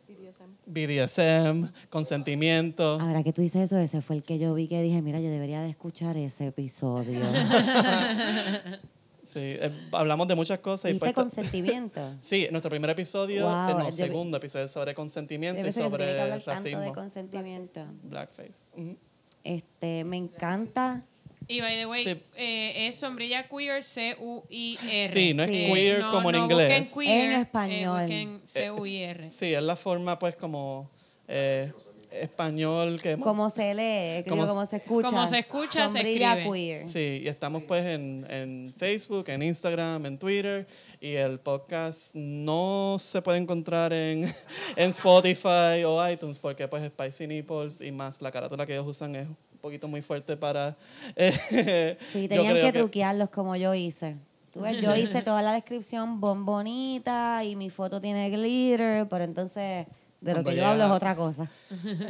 BDSM, consentimiento. Ahora que tú dices eso, ese fue el que yo vi que dije, mira, yo debería de escuchar ese episodio. Sí, eh, hablamos de muchas cosas. Y ¿Viste pues, consentimiento? Sí, nuestro primer episodio, Wow, eh, no, yo- segundo episodio sobre consentimiento y ser que se tiene que sobre hablar tanto de racismo. consentimiento. Blackface. Ujú. Este, me encanta. Y by the way, Sí. eh, es sombrilla queer, C-U-I-R. Sí, no es Sí. queer no- como en no inglés. busquen queer, En español. Eh, busquen Eh, C-U-I-R. Sí, es la forma, pues, como eh, español que... Como se lee, Como como, se- escucha. como se escucha, se escribe. queer. Sí, y estamos, pues, en, en Facebook, en Instagram, en Twitter. Y el podcast no se puede encontrar en, en Spotify o iTunes porque, pues, Spicy Nipples y más la carátula que ellos usan es un poquito muy fuerte para... eh, Sí, yo tenían creo que truquearlos como yo hice. Tú ves, yo hice toda la descripción bon bonita y mi foto tiene glitter, pero entonces de lo que yo hablo es otra cosa.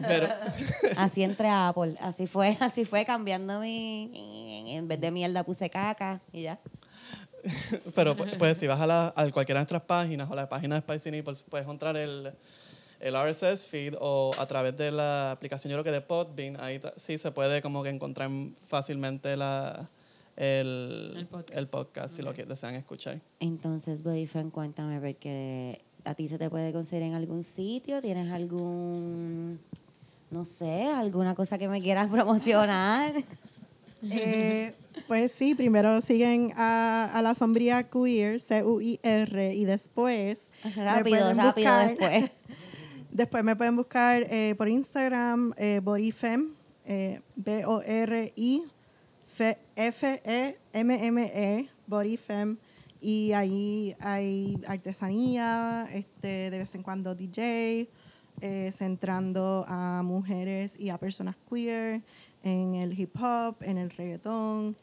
Pero, Así entré a Apple, así fue, así fue cambiando mi en vez de mierda puse caca y ya. Pero pues, pues, si vas a, la, a cualquiera de nuestras páginas o la página de Spicy Nipples, puedes encontrar el, el RSS feed o a través de la aplicación, yo creo que de Podbean, ahí sí se puede como que encontrar fácilmente la, el, El podcast. el podcast si lo que desean escuchar. Entonces, Boyfriend, cuéntame porque a ti se te puede conseguir en algún sitio, ¿tienes algún no sé, alguna cosa que me quieras promocionar? Eh, pues sí, primero siguen a, a la sombría queer, C-U-I-R, y después. rápido, rápido buscar- después. Después me pueden buscar eh, por Instagram, eh, Borifem, eh, B-O-R-I, F- F-E-M-M-E, Borifem. Y ahí hay artesanía, este, de vez en cuando DJ, eh, centrando a mujeres y a personas queer en el hip hop, en el reggaetón,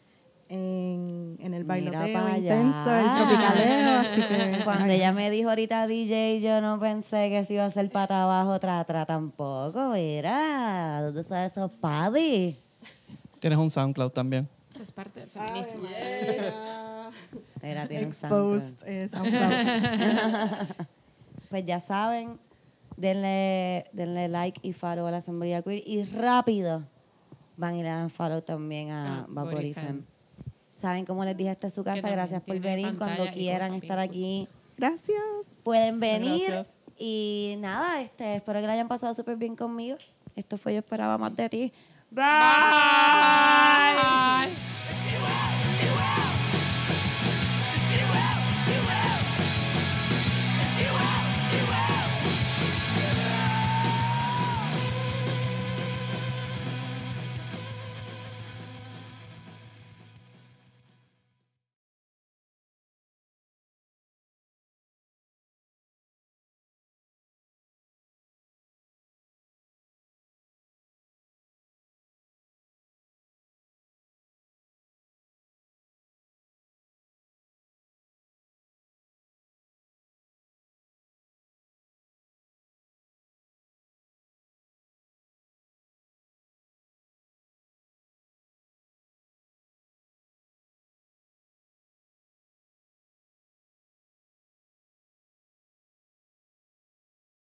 en, en el bailoteo intenso, el tropicaleo. Así que Cuando ay, ella me dijo ahorita DJ, yo no pensé que se iba a hacer pata abajo, tra, tra tampoco. Mira, ¿dónde está esos paddy? Tienes un SoundCloud también. Eso es parte del feminismo. Tiene un SoundCloud. exposed eh, SoundCloud. Pues ya saben, denle, denle like y follow a la sombrilla queer. Y rápido van y le dan follow también a Ah, Vaporifem. Saben cómo les dije, esta es su casa. Gracias por tiene venir. Cuando quieran estar aquí, Gracias. pueden venir. Gracias. Y nada, este, espero que la hayan pasado súper bien conmigo. Esto fue Yo Esperaba Más de Ti. Bye.